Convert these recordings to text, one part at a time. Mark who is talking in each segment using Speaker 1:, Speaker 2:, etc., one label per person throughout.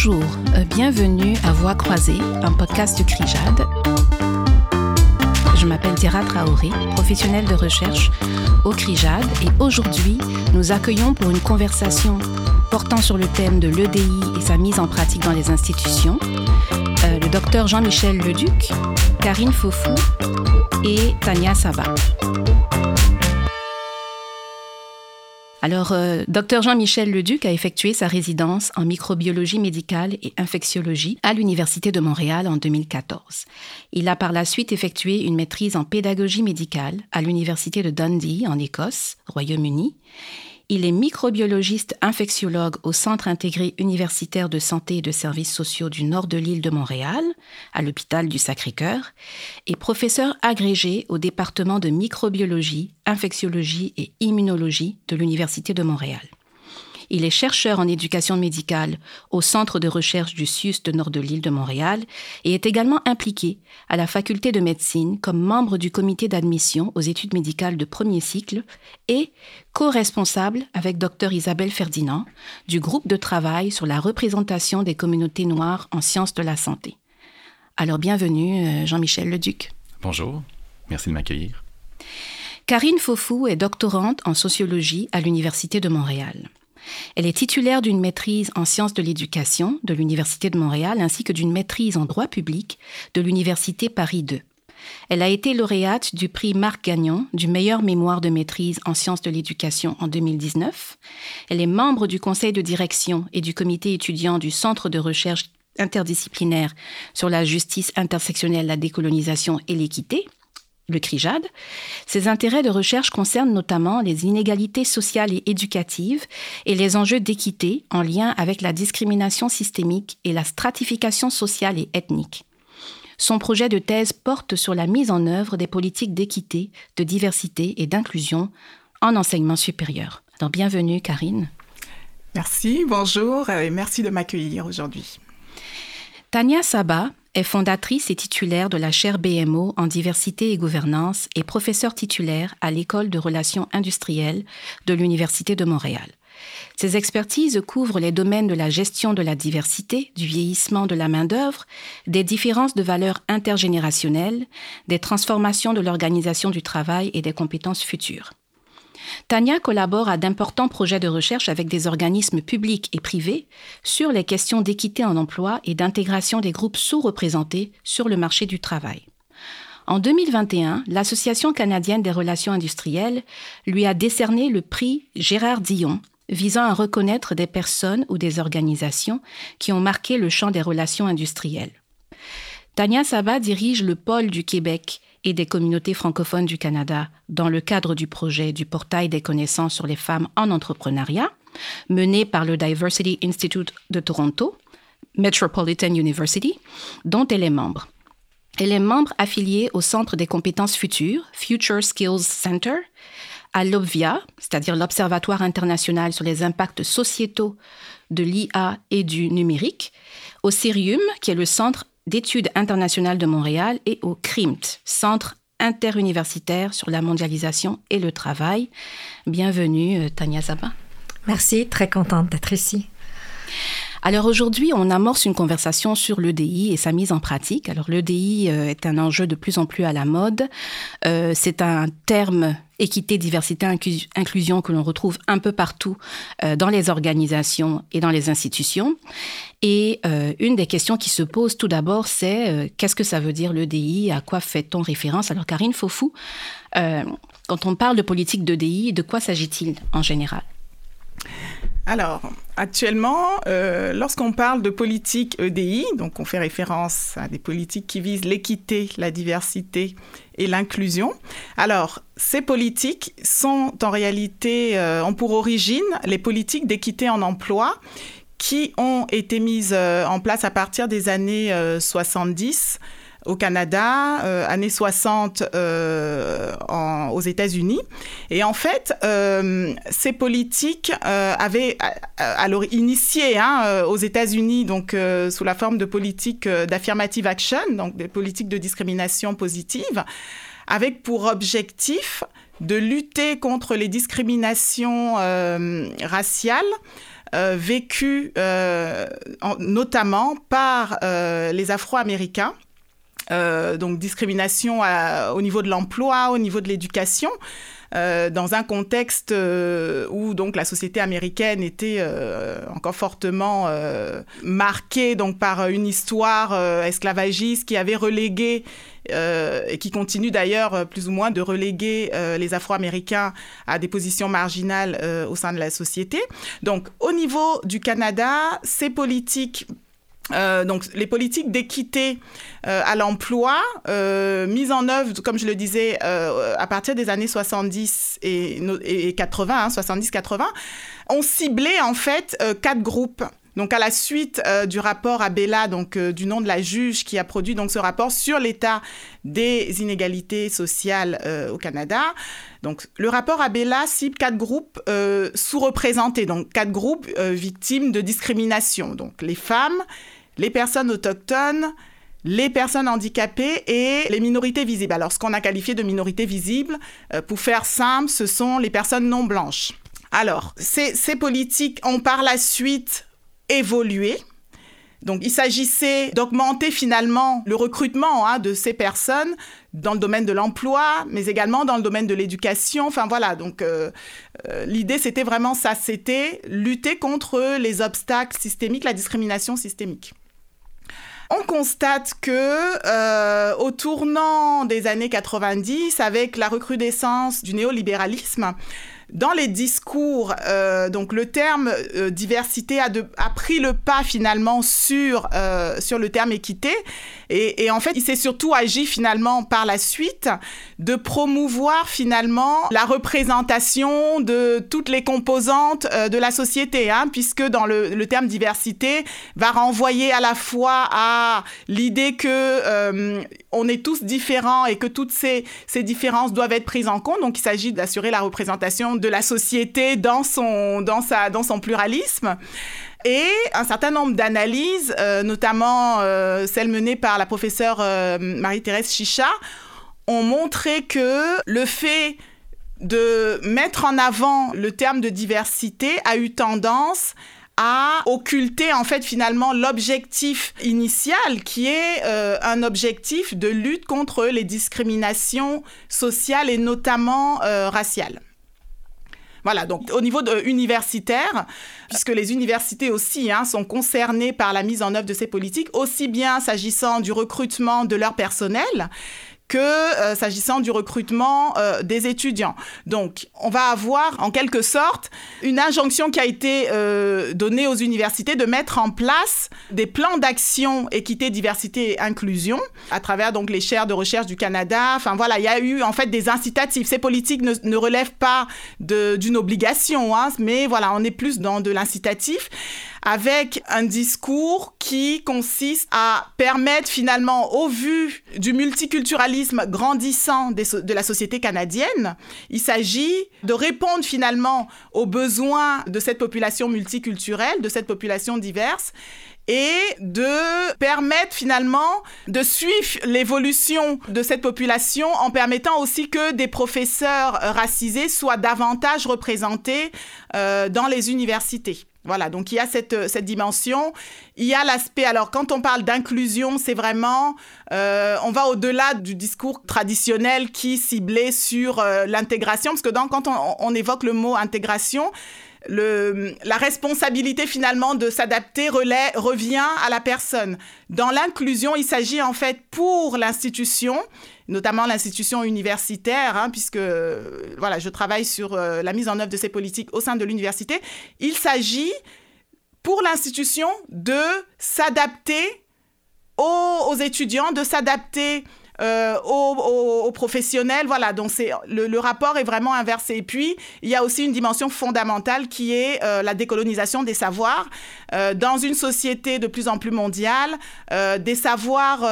Speaker 1: Bonjour, bienvenue à Voix croisée, un podcast de CRIJAD. Je m'appelle Dira Traoré, professionnelle de recherche au CRIJAD et aujourd'hui, nous accueillons pour une conversation portant sur le thème de l'EDI et sa mise en pratique dans les institutions euh, le docteur Jean-Michel Leduc, Karine Fofou et Tania Sabat. Alors, euh, Dr Jean-Michel Leduc a effectué sa résidence en microbiologie médicale et infectiologie à l'Université de Montréal en 2014. Il a par la suite effectué une maîtrise en pédagogie médicale à l'Université de Dundee en Écosse, Royaume-Uni, il est microbiologiste infectiologue au Centre intégré universitaire de santé et de services sociaux du nord de l'île de Montréal, à l'hôpital du Sacré-Cœur, et professeur agrégé au département de microbiologie, infectiologie et immunologie de l'Université de Montréal. Il est chercheur en éducation médicale au Centre de recherche du de nord de l'île de Montréal et est également impliqué à la faculté de médecine comme membre du comité d'admission aux études médicales de premier cycle et co-responsable avec Dr Isabelle Ferdinand du groupe de travail sur la représentation des communautés noires en sciences de la santé. Alors bienvenue euh, Jean-Michel Leduc.
Speaker 2: Bonjour, merci de m'accueillir.
Speaker 1: Karine Fofou est doctorante en sociologie à l'Université de Montréal. Elle est titulaire d'une maîtrise en sciences de l'éducation de l'Université de Montréal ainsi que d'une maîtrise en droit public de l'Université Paris II. Elle a été lauréate du prix Marc Gagnon du meilleur mémoire de maîtrise en sciences de l'éducation en 2019. Elle est membre du conseil de direction et du comité étudiant du Centre de recherche interdisciplinaire sur la justice intersectionnelle, la décolonisation et l'équité le CRIJAD. Ses intérêts de recherche concernent notamment les inégalités sociales et éducatives et les enjeux d'équité en lien avec la discrimination systémique et la stratification sociale et ethnique. Son projet de thèse porte sur la mise en œuvre des politiques d'équité, de diversité et d'inclusion en enseignement supérieur. Alors bienvenue Karine.
Speaker 3: Merci, bonjour et merci de m'accueillir aujourd'hui.
Speaker 1: Tania Saba est fondatrice et titulaire de la chaire BMO en diversité et gouvernance et professeure titulaire à l'École de relations industrielles de l'Université de Montréal. Ses expertises couvrent les domaines de la gestion de la diversité, du vieillissement de la main-d'œuvre, des différences de valeurs intergénérationnelles, des transformations de l'organisation du travail et des compétences futures. Tania collabore à d'importants projets de recherche avec des organismes publics et privés sur les questions d'équité en emploi et d'intégration des groupes sous-représentés sur le marché du travail. En 2021, l'Association canadienne des relations industrielles lui a décerné le prix Gérard Dion visant à reconnaître des personnes ou des organisations qui ont marqué le champ des relations industrielles. Tania Saba dirige le pôle du Québec des communautés francophones du Canada dans le cadre du projet du portail des connaissances sur les femmes en entrepreneuriat, mené par le Diversity Institute de Toronto, Metropolitan University, dont elle est membre. Elle est membre affiliée au Centre des compétences futures, Future Skills Center, à l'OBVIA, c'est-à-dire l'Observatoire international sur les impacts sociétaux de l'IA et du numérique, au CIRIUM, qui est le Centre d'études internationales de Montréal et au CRIMT, Centre interuniversitaire sur la mondialisation et le travail. Bienvenue, euh, Tania Zaba.
Speaker 4: Merci, très contente d'être ici.
Speaker 1: Alors aujourd'hui, on amorce une conversation sur l'EDI et sa mise en pratique. Alors l'EDI euh, est un enjeu de plus en plus à la mode. Euh, c'est un terme équité, diversité, inclusion que l'on retrouve un peu partout euh, dans les organisations et dans les institutions. Et une des questions qui se pose tout d'abord, c'est qu'est-ce que ça veut dire l'EDI À quoi fait-on référence? Alors Karine Fofou, quand on parle de politique d'EDI, de quoi s'agit-il en général?
Speaker 3: Alors, actuellement, euh, lorsqu'on parle de politique EDI, donc on fait référence à des politiques qui visent l'équité, la diversité et l'inclusion. Alors, ces politiques sont en réalité, euh, ont pour origine les politiques d'équité en emploi qui ont été mises euh, en place à partir des années 70 au Canada, euh, années 60 euh, aux États-Unis. Et en fait, euh, ces politiques avaient alors initié hein, aux États-Unis, donc sous la forme de politiques d'affirmative action, donc des politiques de discrimination positive, avec pour objectif de lutter contre les discriminations raciales vécues notamment par les Afro-Américains. Donc discrimination au niveau de l'emploi, au niveau de l'éducation. Euh, dans un contexte euh, où donc la société américaine était euh, encore fortement marquée donc par une histoire esclavagiste qui avait relégué et qui continue d'ailleurs plus ou moins de reléguer les Afro-Américains à des positions marginales au sein de la société. Donc au niveau du Canada, ces politiques euh, donc les politiques d'équité euh, à l'emploi euh, mises en œuvre, comme je le disais, à partir des années 70 et, 80, 70-80, hein, ont ciblé en fait quatre groupes. Donc, à la suite du rapport Abella, donc du nom de la juge qui a produit donc ce rapport sur l'état des inégalités sociales au Canada, donc le rapport Abella cible quatre groupes sous-représentés, donc quatre groupes victimes de discrimination. Donc, les femmes, les personnes autochtones, les personnes handicapées et les minorités visibles. Alors, ce qu'on a qualifié de minorités visibles, euh, pour faire simple, ce sont les personnes non blanches. Alors, ces, politiques ont par la suite évolué. Donc, il s'agissait d'augmenter finalement le recrutement hein, de ces personnes dans le domaine de l'emploi, mais également dans le domaine de l'éducation. Enfin voilà, donc euh, euh, l'idée c'était vraiment ça, c'était lutter contre les obstacles systémiques, la discrimination systémique. On constate que euh, au tournant des années 90, avec la recrudescence du néolibéralisme, dans les discours, euh, donc le terme euh, diversité a, pris le pas finalement sur, sur le terme équité. Et, et en fait, il s'est surtout agi finalement par la suite de promouvoir finalement la représentation de toutes les composantes de la société, hein, puisque dans le, le, terme diversité va renvoyer à la fois à l'idée que on est tous différents et que toutes ces, ces différences doivent être prises en compte. Donc, il s'agit d'assurer la représentation de la société dans son, dans sa, dans son pluralisme. Et un certain nombre d'analyses, euh, notamment euh, celles menées par la professeure euh, Marie-Thérèse Chicha, ont montré que le fait de mettre en avant le terme de diversité a eu tendance à occulter en fait finalement l'objectif initial qui est un objectif de lutte contre les discriminations sociales et notamment raciales. Voilà, donc au niveau universitaire, puisque les universités aussi hein, sont concernées par la mise en œuvre de ces politiques, aussi bien s'agissant du recrutement de leur personnel que euh, s'agissant du recrutement euh, des étudiants. Donc, on va avoir en quelque sorte une injonction qui a été euh, donnée aux universités de mettre en place des plans d'action équité, diversité et inclusion à travers donc les chaires de recherche du Canada. Enfin voilà, il y a eu en fait des incitatifs. Ces politiques ne, ne relèvent pas d'une obligation, hein, mais voilà, on est plus dans de l'incitatif avec un discours qui consiste à permettre finalement, au vu du multiculturalisme grandissant de la société canadienne, il s'agit de répondre finalement aux besoins de cette population multiculturelle, de cette population diverse, et de permettre finalement de suivre l'évolution de cette population en permettant aussi que des professeurs racisés soient davantage représentés euh, dans les universités. Voilà, donc il y a cette, euh, cette dimension. Il y a l'aspect, alors quand on parle d'inclusion, c'est vraiment, euh, on va au-delà du discours traditionnel qui ciblait sur euh, l'intégration, parce que quand on, évoque le mot intégration, la responsabilité finalement de s'adapter revient à la personne. Dans l'inclusion, il s'agit en fait pour l'institution notamment l'institution universitaire, hein, puisque voilà, je travaille sur euh, la mise en œuvre de ces politiques au sein de l'université. Il s'agit pour l'institution de s'adapter aux, étudiants, de s'adapter euh, aux, professionnels. Voilà, donc c'est le, rapport est vraiment inversé. Et puis, il y a aussi une dimension fondamentale qui est euh, la décolonisation des savoirs. dans une société de plus en plus mondiale, des savoirs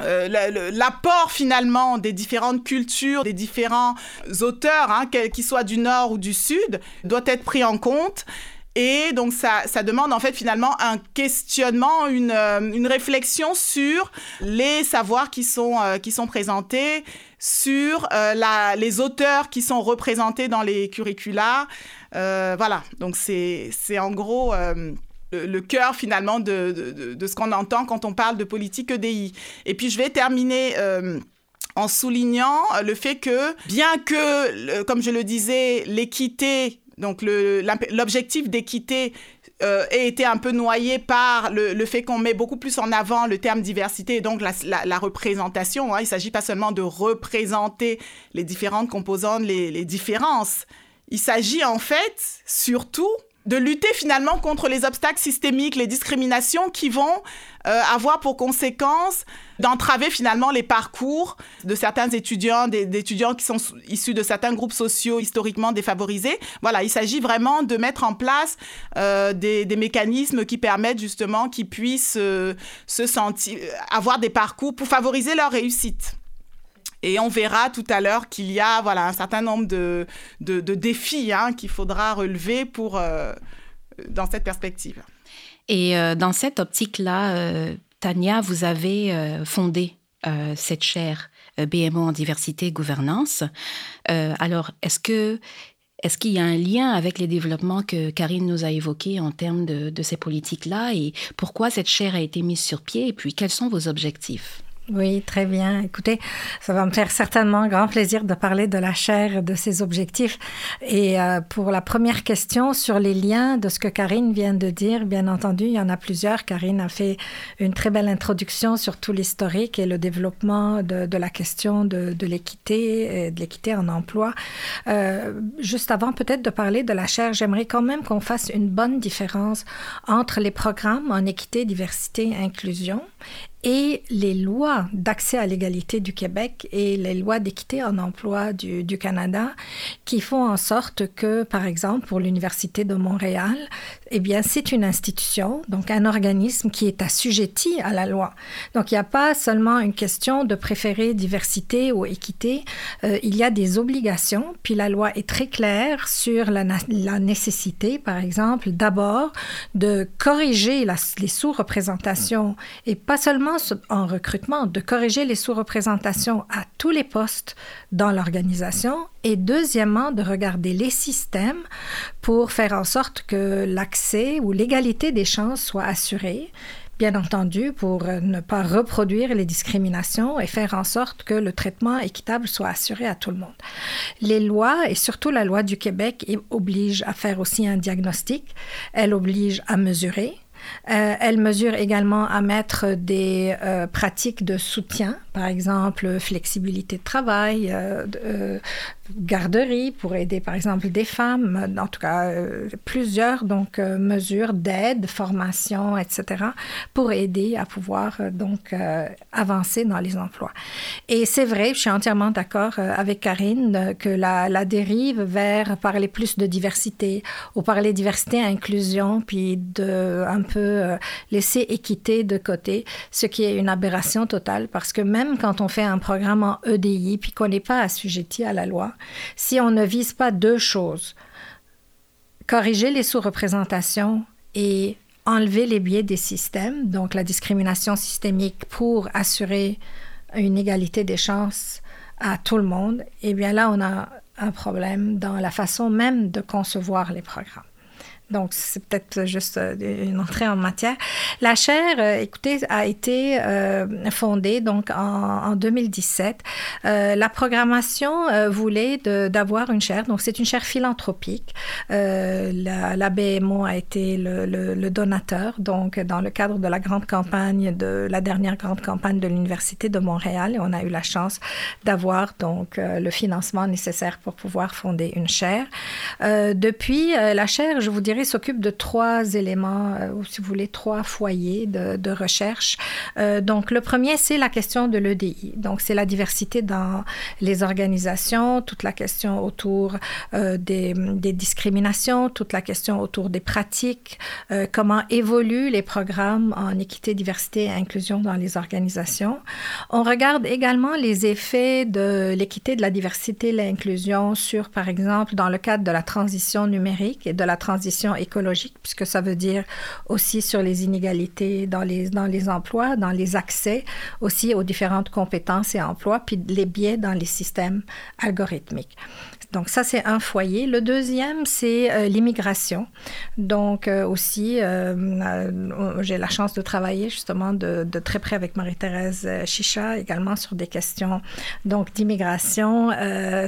Speaker 3: euh, l'apport finalement des différentes cultures, des différents auteurs, hein, qu'ils soient du nord ou du sud, doit être pris en compte. Et donc, ça, ça demande en fait finalement un questionnement, une, euh, une réflexion sur les savoirs qui sont, euh, qui sont présentés, sur la, les auteurs qui sont représentés dans les curricula. voilà, donc c'est en gros le, cœur finalement de, de, ce qu'on entend quand on parle de politique EDI. Et puis, je vais terminer en soulignant le fait que, bien que, comme je le disais, l'équité donc l'objectif d'équité euh, a été un peu noyé par le, fait qu'on met beaucoup plus en avant le terme diversité et donc la, représentation. Hein. Il ne s'agit pas seulement de représenter les différentes composantes, les différences. Il s'agit en fait surtout de lutter finalement contre les obstacles systémiques, les discriminations qui vont euh, avoir pour conséquence d'entraver finalement les parcours de certains étudiants, des, étudiants qui sont issus de certains groupes sociaux historiquement défavorisés. Voilà, il s'agit vraiment de mettre en place euh, des, mécanismes qui permettent justement qu'ils puissent euh, se sentir, avoir des parcours pour favoriser leur réussite. Et on verra tout à l'heure qu'il y a voilà, un certain nombre de, de, défis hein, qu'il faudra relever pour, euh, dans cette perspective.
Speaker 1: Et euh, dans cette optique-là, euh, Tania, vous avez fondé cette chaire BMO en diversité et gouvernance. alors, est-ce que est-ce qu'il y a un lien avec les développements que Karine nous a évoqués en termes de, de ces politiques-là? Et pourquoi cette chaire a été mise sur pied? Et puis quels sont vos objectifs?
Speaker 4: Oui, très bien. Écoutez, ça va me faire certainement grand plaisir de parler de la chaire, de ses objectifs. Et euh, pour la première question sur les liens de ce que Karine vient de dire, bien entendu, il y en a plusieurs. Karine a fait une très belle introduction sur tout l'historique et le développement de, la question de, l'équité, de l'équité en emploi. Euh, juste avant peut-être de parler de la chaire, j'aimerais quand même qu'on fasse une bonne différence entre les programmes en équité, diversité, inclusion et les lois d'accès à l'égalité du Québec et les lois d'équité en emploi du, Canada qui font en sorte que, par exemple, pour l'Université de Montréal, eh bien, c'est une institution, donc un organisme qui est assujetti à la loi. Donc, il n'y a pas seulement une question de préférer diversité ou équité, euh, il y a des obligations, puis la loi est très claire sur la nécessité, par exemple, d'abord de corriger les sous-représentations et pas seulement en recrutement, de corriger les sous-représentations à tous les postes dans l'organisation et deuxièmement, de regarder les systèmes pour faire en sorte que l'accès ou l'égalité des chances soit assurée. Bien entendu, pour ne pas reproduire les discriminations et faire en sorte que le traitement équitable soit assuré à tout le monde. Les lois, et surtout la loi du Québec, obligent à faire aussi un diagnostic, elle oblige à mesurer, euh, elle mesure également à mettre des euh, pratiques de soutien, par exemple flexibilité de travail, euh, garderie pour aider par exemple des femmes, en tout cas plusieurs donc mesures d'aide, formation, etc. pour aider à pouvoir donc avancer dans les emplois. Et c'est vrai, je suis entièrement d'accord avec Karine que la, la, dérive vers parler plus de diversité ou parler diversité inclusion puis de un peu euh, laisser équité de côté, ce qui est une aberration totale parce que même quand on fait un programme en EDI puis qu'on n'est pas assujetti à la loi, si on ne vise pas deux choses, corriger les sous-représentations et enlever les biais des systèmes, donc la discrimination systémique pour assurer une égalité des chances à tout le monde, eh bien là, on a un problème dans la façon même de concevoir les programmes. Donc, c'est peut-être juste euh, une entrée en matière. La chaire, euh, écoutez, a été euh, fondée donc en, 2017. la programmation voulait d'avoir une chaire. Donc, c'est une chaire philanthropique. La, BMO a été le, donateur. Donc, dans le cadre de la grande campagne, de la dernière grande campagne de l'Université de Montréal, et on a eu la chance d'avoir donc le financement nécessaire pour pouvoir fonder une chaire. depuis, la chaire, je vous dirais, s'occupe de trois éléments, euh, ou si vous voulez, trois foyers de, recherche. Euh, donc, le premier, c'est la question de l'EDI. Donc, c'est la diversité dans les organisations, toute la question autour euh, des, discriminations, toute la question autour des pratiques, comment évoluent les programmes en équité, diversité et inclusion dans les organisations. On regarde également les effets de l'équité, de la diversité et l'inclusion sur, par exemple, dans le cadre de la transition numérique et de la transition écologique, puisque ça veut dire aussi sur les inégalités dans les, dans les emplois, dans les accès, aussi aux différentes compétences et emplois, puis les biais dans les systèmes algorithmiques. Donc ça, c'est un foyer. Le deuxième, c'est euh, l'immigration. Donc euh, aussi, euh, j'ai la chance de travailler justement de, de très près avec Marie-Thérèse Chicha également sur des questions donc d'immigration,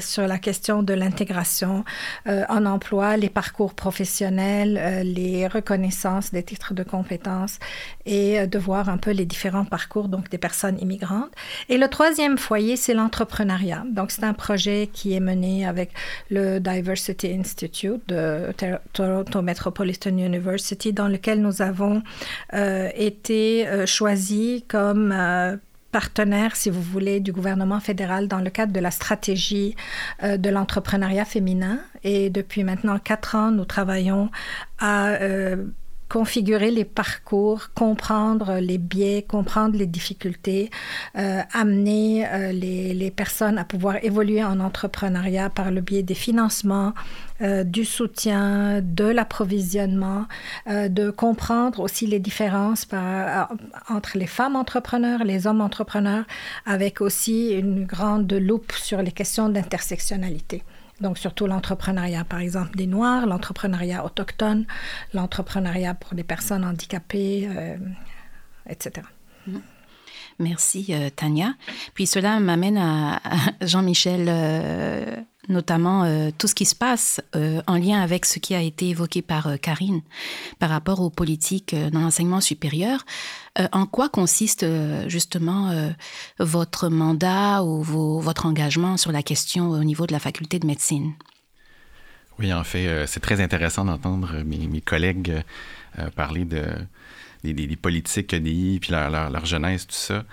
Speaker 4: sur la question de l'intégration en emploi, les parcours professionnels, les reconnaissances des titres de compétences et de voir un peu les différents parcours donc des personnes immigrantes. Et le troisième foyer, c'est l'entrepreneuriat. Donc c'est un projet qui est mené avec le Diversity Institute de Toronto Metropolitan University, dans lequel nous avons euh, été euh, choisis comme euh, partenaire, si vous voulez, du gouvernement fédéral dans le cadre de la stratégie de l'entrepreneuriat féminin. Et depuis maintenant quatre ans, nous travaillons à configurer les parcours, comprendre les biais, comprendre les difficultés, euh, amener euh, les, personnes à pouvoir évoluer en entrepreneuriat par le biais des financements, euh, du soutien, de l'approvisionnement, de comprendre aussi les différences entre les femmes entrepreneurs, les hommes entrepreneurs, avec aussi une grande loupe sur les questions d'intersectionnalité. Donc, surtout l'entrepreneuriat, par exemple, des Noirs, l'entrepreneuriat autochtone, l'entrepreneuriat pour les personnes handicapées, euh, etc.
Speaker 1: Mm-hmm. Merci, euh, Tania. Puis cela m'amène à, Jean-Michel, euh, notamment tout ce qui se passe en lien avec ce qui a été évoqué par Karine par rapport aux politiques dans l'enseignement supérieur. en quoi consiste justement votre mandat ou votre engagement sur la question au niveau de la faculté de médecine?
Speaker 2: Oui, en fait, c'est très intéressant d'entendre mes, collègues parler de des, politiques DI, puis leur, jeunesse, tout ça.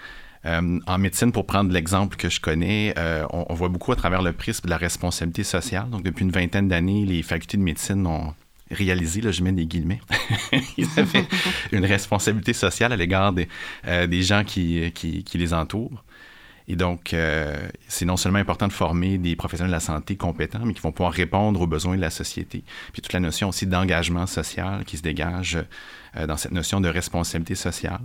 Speaker 2: Euh, en médecine, pour prendre l'exemple que je connais, euh, on, voit beaucoup à travers le prisme de la responsabilité sociale. Donc, depuis une vingtaine d'années, les facultés de médecine ont réalisé, là, je mets des guillemets, ils avaient une responsabilité sociale à l'égard des, euh, des gens qui, qui, qui, les entourent. Et donc, c'est non seulement important de former des professionnels de la santé compétents, mais qui vont pouvoir répondre aux besoins de la société. Puis toute la notion aussi d'engagement social qui se dégage dans cette notion de responsabilité sociale.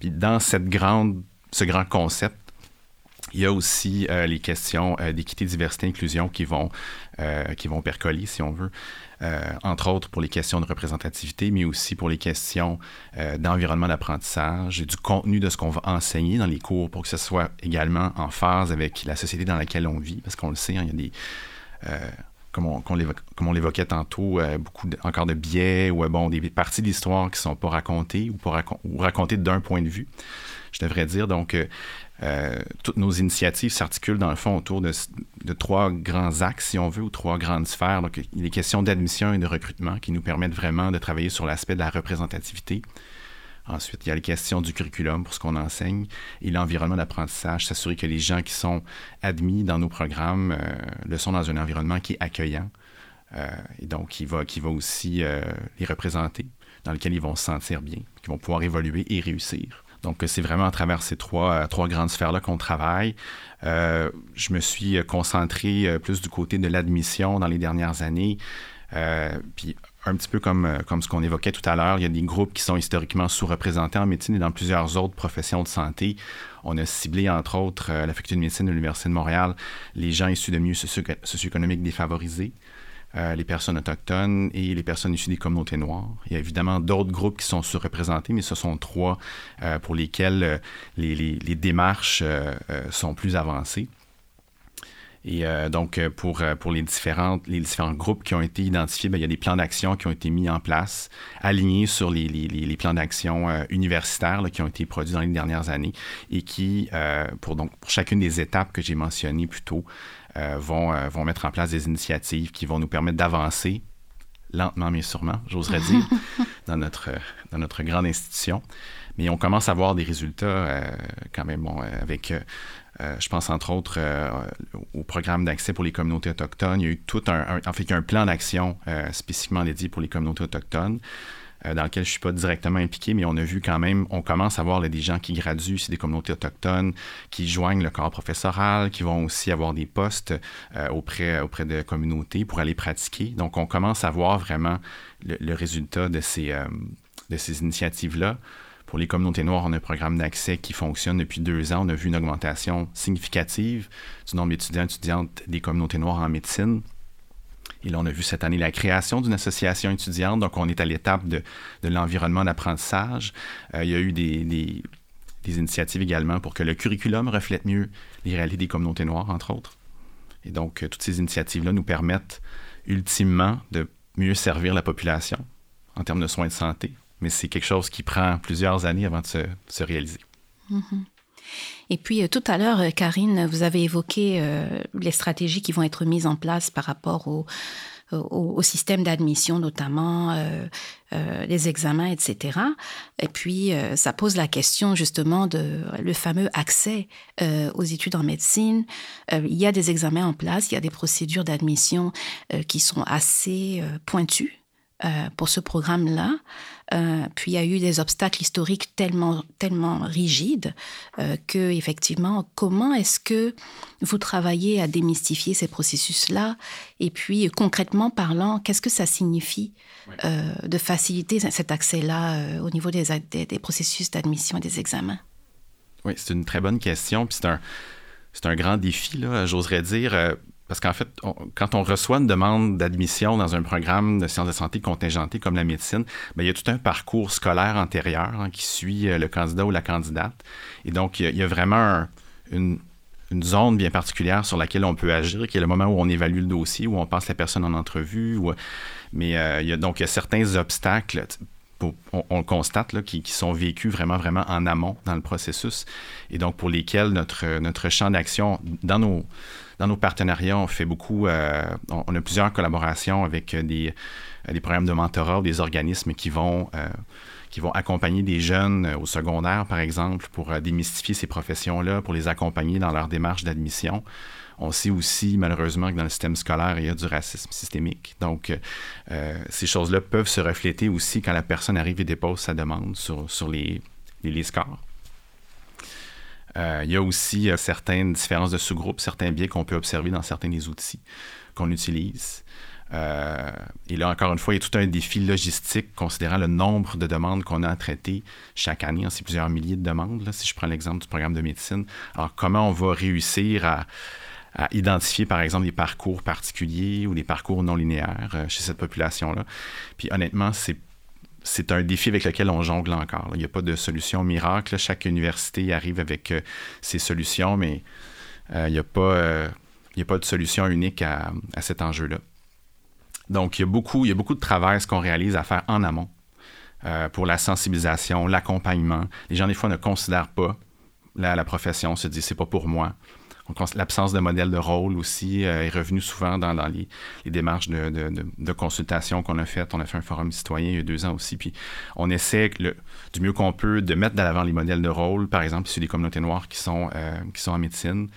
Speaker 2: Puis dans cette grande, ce grand concept, il y a aussi euh, les questions euh, d'équité, diversité, inclusion qui vont, qui vont percoler, si on veut, entre autres pour les questions de représentativité, mais aussi pour les questions d'environnement d'apprentissage et du contenu de ce qu'on va enseigner dans les cours pour que ce soit également en phase avec la société dans laquelle on vit, parce qu'on le sait, hein, il y a des comme on, l'évoquait tantôt, euh, beaucoup encore de biais ou euh, bon, des parties de l'histoire qui ne sont pas racontées ou, ou racontées d'un point de vue, je devrais dire. Donc, euh, toutes nos initiatives s'articulent dans le fond autour de, trois grands axes, si on veut, ou trois grandes sphères. Donc, il est d'admission et de recrutement qui nous permettent vraiment de travailler sur l'aspect de la représentativité, Ensuite, il y a les questions du curriculum pour ce qu'on enseigne et l'environnement d'apprentissage, s'assurer que les gens qui sont admis dans nos programmes euh, le sont dans un environnement qui est accueillant euh, et donc qui va, aussi euh, les représenter, dans lequel ils vont se sentir bien, qui vont pouvoir évoluer et réussir. Donc, c'est vraiment à travers ces trois, trois grandes sphères-là qu'on travaille. je me suis concentré plus du côté de l'admission dans les dernières années. puis un petit peu comme, euh, comme ce qu'on évoquait tout à l'heure, il y a des groupes qui sont historiquement sous-représentés en médecine et dans plusieurs autres professions de santé. On a ciblé, entre autres, euh, la faculté de médecine de l'Université de Montréal, les gens issus de milieux socio-économiques défavorisés, euh, les personnes autochtones et les personnes issues des communautés noires. Il y a évidemment d'autres groupes qui sont sous-représentés, mais ce sont trois pour lesquels les, les, démarches sont plus avancées. Et euh, donc, euh, pour, euh, pour les, différentes, les différents groupes qui ont été identifiés, bien, il y a des plans d'action qui ont été mis en place, alignés sur les, les, les plans d'action universitaires qui ont été produits dans les dernières années et qui, pour, donc, pour chacune des étapes que j'ai mentionnées plus tôt, vont, vont mettre en place des initiatives qui vont nous permettre d'avancer lentement mais sûrement, j'oserais dire, dans notre, dans notre grande institution. Mais on commence à voir des résultats quand même bon, avec euh, je pense entre autres euh, au programme d'accès pour les communautés autochtones. Il y a eu tout un, en fait, un plan d'action euh, spécifiquement dédié pour les communautés autochtones. Euh, dans lequel je ne suis pas directement impliqué, mais on a vu quand même, on commence à voir des gens qui graduent, c'est des communautés autochtones, qui joignent le corps professoral, qui vont aussi avoir des postes euh, auprès, auprès de communautés pour aller pratiquer. Donc, on commence à voir vraiment le, résultat de ces, euh, de ces initiatives-là. Pour les communautés noires, on a un programme d'accès qui fonctionne depuis deux ans. On a vu une augmentation significative du nombre d'étudiants et étudiantes des communautés noires en médecine. Et là, on a vu cette année la création d'une association étudiante. Donc, on est à l'étape de, l'environnement d'apprentissage. Euh, il y a eu des, initiatives également pour que le curriculum reflète mieux les réalités des communautés noires, entre autres. Et donc, euh, toutes ces initiatives-là nous permettent ultimement de mieux servir la population en termes de soins de santé. Mais c'est quelque chose qui prend plusieurs années avant de se, réaliser.
Speaker 1: Mm-hmm. Et puis euh, tout à l'heure, euh, Karine, vous avez évoqué euh, les stratégies qui vont être mises en place par rapport au, système d'admission, notamment les examens, etc. Et puis, ça pose la question justement de le fameux accès aux études en médecine. il y a des examens en place, il y a des procédures d'admission qui sont assez pointues pour ce programme-là. Euh, puis il y a eu des obstacles historiques tellement, tellement rigides euh, que, effectivement, comment est-ce que vous travaillez à démystifier ces processus-là? Et puis, concrètement parlant, qu'est-ce que ça signifie euh, de faciliter cet accès-là au niveau des, des, processus d'admission et des examens?
Speaker 2: Oui, c'est une très bonne question. Puis c'est un, c'est un grand défi, j'oserais dire parce qu'en fait, quand on reçoit une demande d'admission dans un programme de sciences de santé contingenté comme la médecine, bien, il y a tout un parcours scolaire antérieur hein, qui suit euh, le candidat ou la candidate. Et donc, il y a, vraiment une, zone bien particulière sur laquelle on peut agir, qui est le moment où on évalue le dossier, où on passe la personne en entrevue. mais euh, il y a, donc, certains obstacles on, le constate, là, qui, sont vécus vraiment, vraiment en amont dans le processus et donc pour lesquels notre champ d'action dans nos, dans nos partenariats, on fait beaucoup, euh, on, a plusieurs collaborations avec euh, des, euh, des programmes de mentorat ou des organismes qui vont, qui vont accompagner des jeunes au secondaire, par exemple, pour démystifier ces professions-là, pour les accompagner dans leur démarche d'admission. On sait aussi, malheureusement, que dans le système scolaire, il y a du racisme systémique. Donc, ces choses-là peuvent se refléter aussi quand la personne arrive et dépose sa demande sur, sur les, les scores. Euh, il y a aussi euh, certaines différences de sous-groupes, certains biais qu'on peut observer dans certains des outils qu'on utilise. Euh, et là, encore une fois, il y a tout un défi logistique considérant le nombre de demandes qu'on a à traiter chaque année. C'est plusieurs milliers de demandes, si je prends l'exemple du programme de médecine. Alors, comment on va réussir à, à identifier, par exemple, des parcours particuliers ou des parcours non linéaires chez cette population-là? Puis, honnêtement, c'est c'est un défi avec lequel on jongle encore. Il n'y a pas de solution miracle. Chaque université arrive avec euh, ses solutions, mais euh, il n'y a, pas, euh, a pas de solution unique à, cet enjeu-là. Donc, il y, a beaucoup, il y a beaucoup de travail, ce qu'on réalise à faire en amont pour la sensibilisation, l'accompagnement. Les gens, des fois, ne considèrent pas la, la profession, se disent c'est pas pour moi. L'absence de modèle de rôle aussi euh, est revenue souvent dans, les, démarches de, consultation qu'on a faites. On a fait un forum citoyen il y a deux ans aussi. Puis on essaie du mieux qu'on peut de mettre de l'avant les modèles de rôle, par exemple, sur les communautés noires qui sont, euh, en médecine.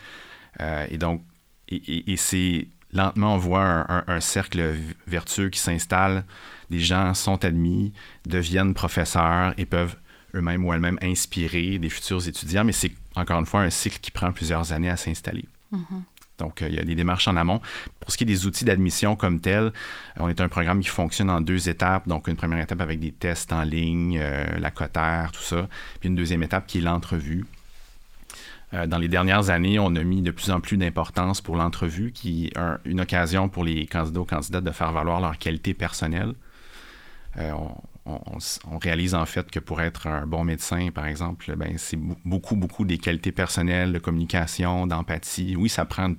Speaker 2: Euh, et donc, et, lentement, on voit un, cercle vertueux qui s'installe. Des gens sont admis, deviennent professeurs et peuvent eux-mêmes ou elles-mêmes inspirer des futurs étudiants. Mais c'est encore une fois, un cycle qui prend plusieurs années à s'installer. Mm-hmm. Donc, euh, il y a des démarches en amont. Pour ce qui est des outils d'admission comme tel, euh, on est un programme qui fonctionne en deux étapes. Donc, une première étape avec des tests en ligne, euh, la cotère, tout ça. Puis une deuxième étape qui est l'entrevue. dans les dernières années, on a mis de plus en plus d'importance pour l'entrevue, qui est une occasion pour les candidats ou candidates de faire valoir leur qualité personnelle. on, on, réalise en fait que pour être un bon médecin, par exemple, ben, c'est beaucoup, beaucoup des qualités personnelles, de communication, d'empathie. Oui, ça prend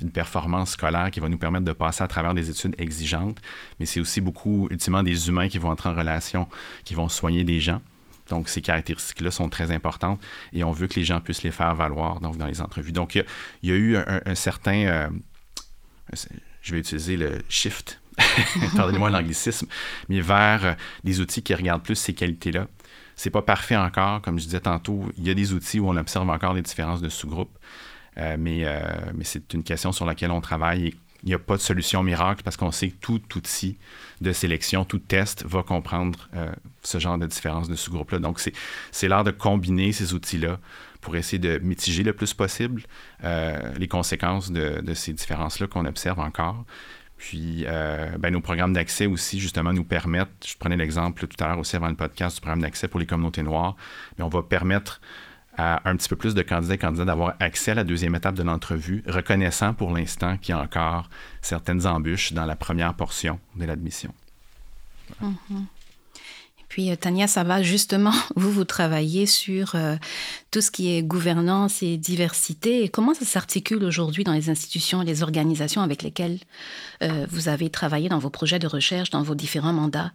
Speaker 2: une, performance scolaire qui va nous permettre de passer à travers des études exigeantes, mais c'est aussi beaucoup, ultimement, des humains qui vont entrer en relation, qui vont soigner des gens. Donc, ces caractéristiques-là sont très importantes et on veut que les gens puissent les faire valoir donc, dans les entrevues. Donc, il y, a eu un, certain, euh, je vais utiliser le shift pardonnez-moi l'anglicisme, mais vers euh, des outils qui regardent plus ces qualités-là. C'est pas parfait encore, comme je disais tantôt, il y a des outils où on observe encore des différences de sous-groupes, euh, mais, euh, mais c'est une question sur laquelle on travaille et il n'y a pas de solution miracle parce qu'on sait que tout outil de sélection, tout test va comprendre ce genre de différence de sous-groupe-là. Donc, c'est l'art de combiner ces outils-là pour essayer de mitiger le plus possible les conséquences de, de ces différences-là qu'on observe encore. Puis, euh, ben, nos programmes d'accès aussi, justement, nous permettent, je prenais l'exemple tout à l'heure aussi avant le podcast du programme d'accès pour les communautés noires, mais on va permettre à un petit peu plus de candidats et candidats d'avoir accès à la deuxième étape de l'entrevue, reconnaissant pour l'instant qu'il y a encore certaines embûches dans la première portion de l'admission.
Speaker 1: Et puis, euh, Tania, ça va justement, vous, vous travaillez sur euh, tout ce qui est gouvernance et diversité. Comment ça s'articule aujourd'hui dans les institutions les organisations avec lesquelles euh, vous avez travaillé dans vos projets de recherche, dans vos différents mandats,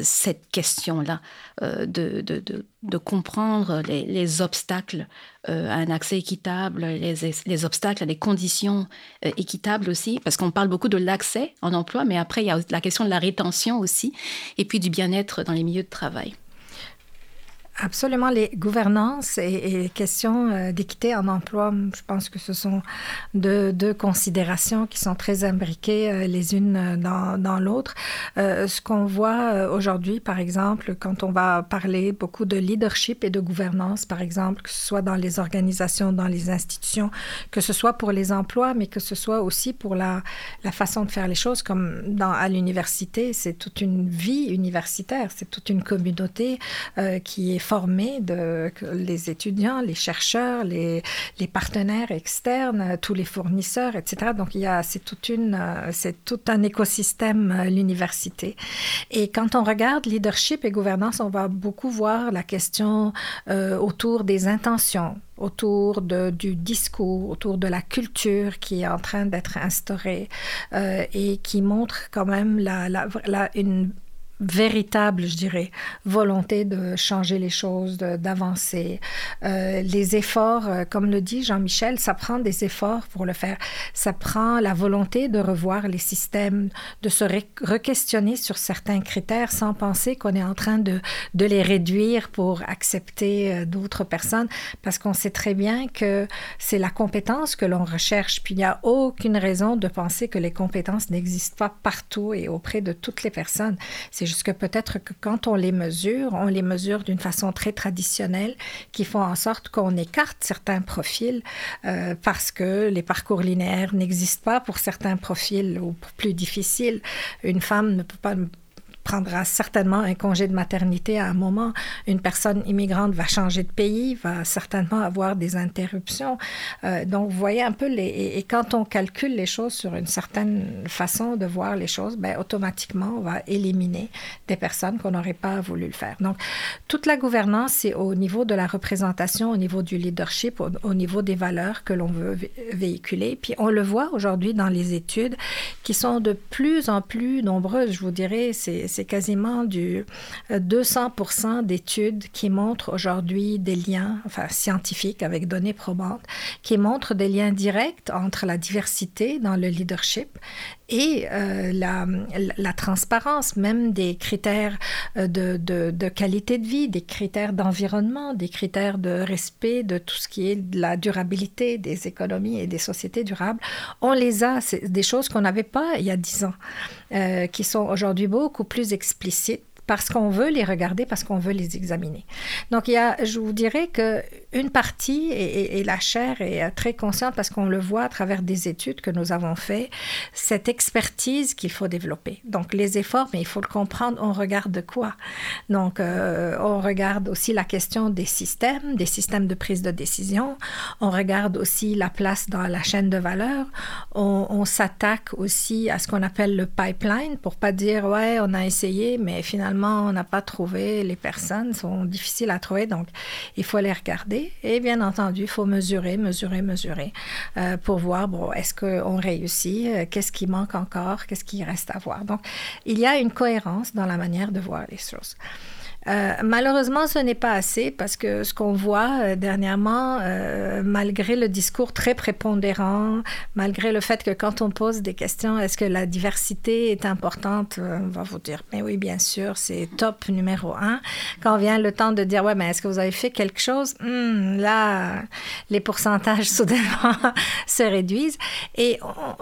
Speaker 1: cette question-là de de comprendre les, obstacles euh, à un accès équitable, les, obstacles à des conditions euh, équitables aussi, parce qu'on parle beaucoup de l'accès en emploi, mais après, il y a la question de la rétention aussi, et puis du bien-être dans les milieux de travail.
Speaker 4: Absolument, les gouvernances et, les questions euh, d'équité en emploi, je pense que ce sont deux, considérations qui sont très imbriquées euh, les unes euh, dans, l'autre. ce qu'on voit aujourd'hui, par exemple, quand on va parler beaucoup de leadership et de gouvernance, par exemple, que ce soit dans les organisations, dans les institutions, que ce soit pour les emplois, mais que ce soit aussi pour la, la façon de faire les choses, comme à l'université, c'est toute une vie universitaire, c'est toute une communauté qui est former de, les étudiants, les chercheurs, les, partenaires externes, tous les fournisseurs, etc. Donc, il y a, c'est, toute une, c'est tout un écosystème, euh, l'université. Et quand on regarde leadership et gouvernance, on va beaucoup voir la question euh, autour des intentions autour de, du discours, autour de la culture qui est en train d'être instaurée euh, et qui montre quand même la, une véritable, je dirais, volonté de changer les choses, d'avancer. Euh, les efforts, euh, comme le dit Jean-Michel, ça prend des efforts pour le faire. Ça prend la volonté de revoir les systèmes, de se re-questionner sur certains critères sans penser qu'on est en train de, de, les réduire pour accepter euh, d'autres personnes, parce qu'on sait très bien que c'est la compétence que l'on recherche. Puis il n'y a aucune raison de penser que les compétences n'existent pas partout et auprès de toutes les personnes. C'est c'est juste que peut-être que quand on les mesure, on les mesure d'une façon très traditionnelle qui font en sorte qu'on écarte certains profils euh, parce que les parcours linéaires n'existent pas pour certains profils ou plus difficiles. Une femme ne peut pas prendra certainement un congé de maternité à un moment. Une personne immigrante va changer de pays, va certainement avoir des interruptions. Euh, donc, vous voyez un peu, les, et, quand on calcule les choses sur une certaine façon de voir les choses, ben, automatiquement, on va éliminer des personnes qu'on n'aurait pas voulu le faire. Donc, toute la gouvernance, c'est au niveau de la représentation, au niveau du leadership, au, niveau des valeurs que l'on veut véhiculer. Puis, on le voit aujourd'hui dans les études qui sont de plus en plus nombreuses, je vous dirais, c'est c'est quasiment du 200% euh, d'études qui montrent aujourd'hui des liens, enfin scientifiques avec données probantes, qui montrent des liens directs entre la diversité dans le leadership et euh, la, transparence, même des critères euh, de, qualité de vie, des critères d'environnement, des critères de respect de tout ce qui est de la durabilité des économies et des sociétés durables, on les a. C'est des choses qu'on n'avait pas il y a dix ans, euh, qui sont aujourd'hui beaucoup plus explicites parce qu'on veut les regarder, parce qu'on veut les examiner. Donc, il y a, je vous dirais que une partie, et, la chaire est très consciente parce qu'on le voit à travers des études que nous avons fait, cette expertise qu'il faut développer. Donc, les efforts, mais il faut le comprendre, on regarde de quoi? Donc, euh, on regarde aussi la question des systèmes, des systèmes de prise de décision. On regarde aussi la place dans la chaîne de valeur. On, on s'attaque aussi à ce qu'on appelle le pipeline pour pas dire, ouais, on a essayé, mais finalement, on n'a pas trouvé, les personnes sont difficiles à trouver, donc il faut les regarder. Et bien entendu, il faut mesurer, mesurer, mesurer euh, pour voir, bon, est-ce qu'on réussit, euh, qu'est-ce qui manque encore, qu'est-ce qui reste à voir. Donc, il y a une cohérence dans la manière de voir les choses. Euh, malheureusement, ce n'est pas assez parce que ce qu'on voit euh, dernièrement, euh, malgré le discours très prépondérant, malgré le fait que quand on pose des questions, est-ce que la diversité est importante, on va vous dire, mais oui, bien sûr, c'est top numéro un. Quand vient le temps de dire, ouais, mais est-ce que vous avez fait quelque chose? Hmm, Là, les pourcentages soudainement se réduisent. Et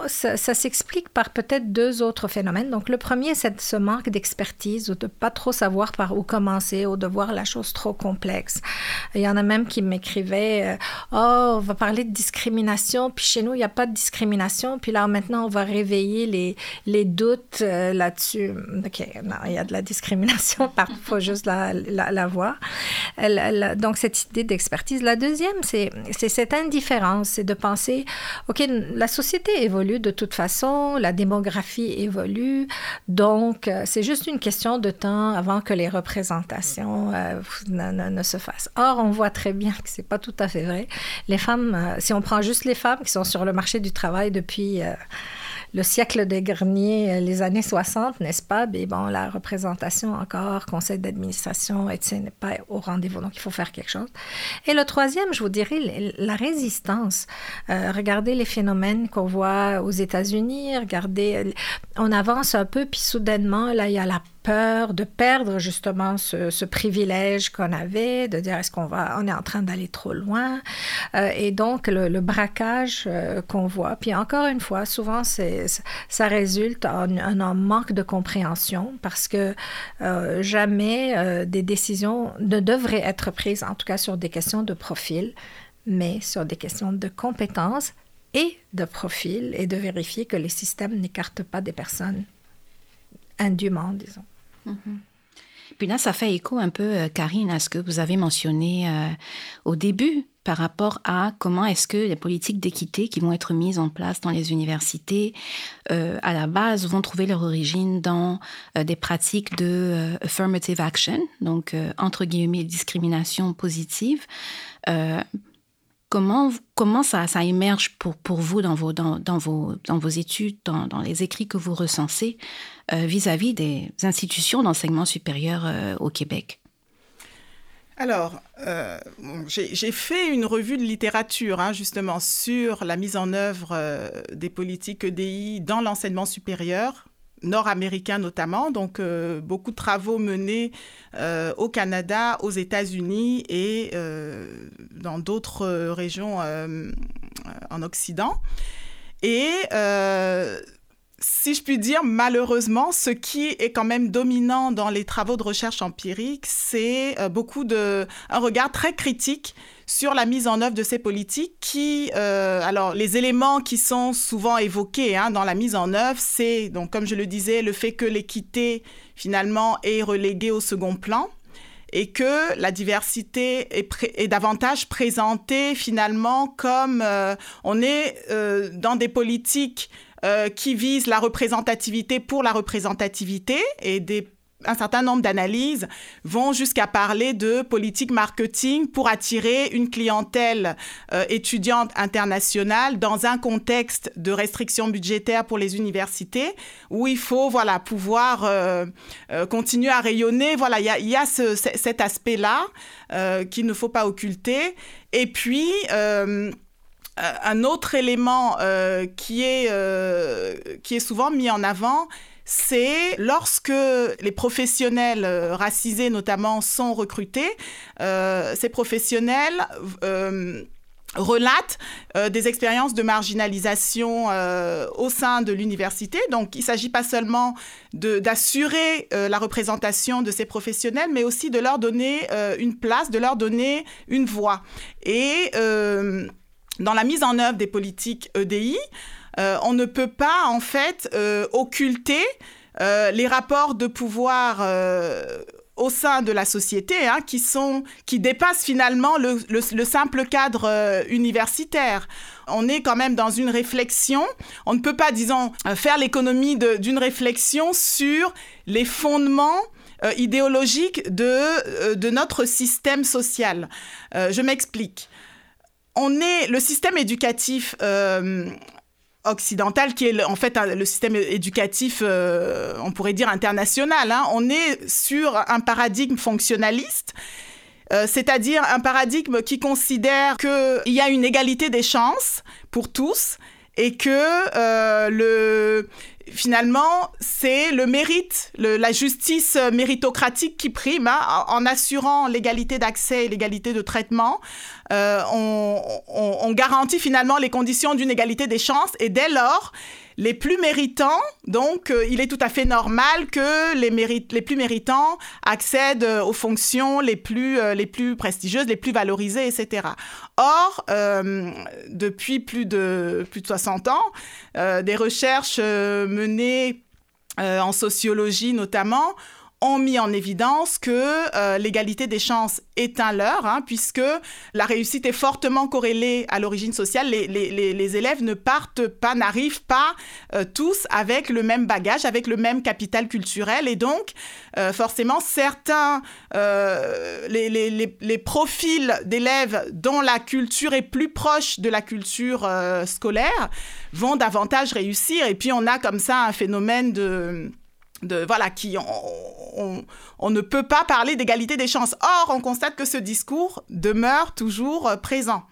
Speaker 4: ça, ça s'explique par peut-être deux autres phénomènes. Donc, le premier, c'est ce manque d'expertise ou de pas trop savoir par où commencer ou de voir la chose trop complexe. Il y en a même qui m'écrivaient euh, Oh, on va parler de discrimination, puis chez nous, il n'y a pas de discrimination, puis là, maintenant, on va réveiller les, les doutes euh, là-dessus. OK, non, il y a de la discrimination, il faut juste la, la, voir. donc, cette idée d'expertise. La deuxième, c'est cette indifférence, c'est de penser OK, la société évolue de toute façon, la démographie évolue, donc euh, c'est juste une question de temps avant que les représentants euh, ne, se fasse. Or, on voit très bien que c'est pas tout à fait vrai. Les femmes, euh, si on prend juste les femmes qui sont sur le marché du travail depuis euh, le siècle des greniers, les années 60, n'est-ce pas? Mais bon, la représentation encore, conseil d'administration, etc., n'est pas au rendez-vous. Donc, il faut faire quelque chose. Et le troisième, je vous dirais, la résistance. regardez les phénomènes qu'on voit aux États-Unis. Regardez, on avance un peu, puis soudainement, là, il y a la peur de perdre justement ce, privilège qu'on avait, de dire est-ce qu'on va, on est en train d'aller trop loin, euh, et donc le, braquage euh, qu'on voit. Puis encore une fois, souvent c'est, ça résulte en un manque de compréhension parce que euh, jamais des décisions ne devraient être prises, en tout cas sur des questions de profil, mais sur des questions de compétences et de profil et de vérifier que les systèmes n'écartent pas des personnes indûment, disons.
Speaker 1: Mhm. Puis là, ça fait écho un peu, euh, Karine, à ce que vous avez mentionné euh, au début par rapport à comment est-ce que les politiques d'équité qui vont être mises en place dans les universités, euh, à la base, vont trouver leur origine dans des pratiques de affirmative action, donc entre guillemets discrimination positive. Comment, ça, émerge pour, vous dans vos, études, dans, dans, les écrits que vous recensez euh, vis-à-vis des institutions d'enseignement supérieur euh, au Québec?
Speaker 3: Alors, euh, j'ai fait une revue de littérature hein, justement sur la mise en œuvre des politiques EDI dans l'enseignement supérieur nord-américain notamment, donc euh, beaucoup de travaux menés euh, au Canada, aux États-Unis et euh, dans d'autres régions en Occident. Et si je puis dire, malheureusement, ce qui est quand même dominant dans les travaux de recherche empirique, c'est beaucoup de un regard très critique sur la mise en œuvre de ces politiques qui, euh, alors les éléments qui sont souvent évoqués hein, dans la mise en œuvre, c'est donc comme je le disais, le fait que l'équité finalement est reléguée au second plan et que la diversité est, davantage présentée finalement comme euh, on est euh, dans des politiques qui visent la représentativité pour la représentativité et des un certain nombre d'analyses vont jusqu'à parler de politique marketing pour attirer une clientèle euh, étudiante internationale dans un contexte de restrictions budgétaires pour les universités où il faut voilà pouvoir euh, euh, continuer à rayonner. Voilà, il y a, y a ce, cet aspect-là qu'il ne faut pas occulter. Et puis un autre élément qui, est, qui est souvent mis en avant, c'est lorsque les professionnels euh, racisés notamment sont recrutés, euh, ces professionnels euh, relatent des expériences de marginalisation au sein de l'université. Donc, il ne s'agit pas seulement d'assurer la représentation de ces professionnels, mais aussi de leur donner une place, de leur donner une voix. Et dans la mise en œuvre des politiques EDI, euh, on ne peut pas en fait euh, occulter euh, les rapports de pouvoir au sein de la société, hein, qui sont qui dépassent finalement le, simple cadre universitaire. On est quand même dans une réflexion. On ne peut pas, disons, faire l'économie d'une réflexion sur les fondements idéologiques de, de notre système social. je m'explique. On est le système éducatif occidental qui est en fait le système éducatif, euh, on pourrait dire international. Hein. On est sur un paradigme fonctionnaliste. Euh, c'est-à-dire un paradigme qui considère qu'il y a une égalité des chances pour tous et que euh, le, finalement, c'est le mérite, la justice méritocratique qui prime, hein, en, assurant l'égalité d'accès et l'égalité de traitement. Euh, on, garantit finalement les conditions d'une égalité des chances et dès lors, les plus méritants, donc euh, il est tout à fait normal que les, les plus méritants accèdent aux fonctions les plus, euh, les plus prestigieuses, les plus valorisées, etc. Or, depuis plus de, plus de 60 ans, des recherches menées en sociologie notamment ont mis en évidence que euh, l'égalité des chances est un leurre, hein, puisque la réussite est fortement corrélée à l'origine sociale. Les, élèves ne partent pas, n'arrivent pas euh, tous avec le même bagage, avec le même capital culturel. Et donc, euh, forcément, certains, les, profils d'élèves dont la culture est plus proche de la culture scolaire vont davantage réussir. Et puis, on a comme ça un phénomène de de voilà qui on, ne peut pas parler d'égalité des chances. Or, on constate que ce discours demeure toujours euh, présent.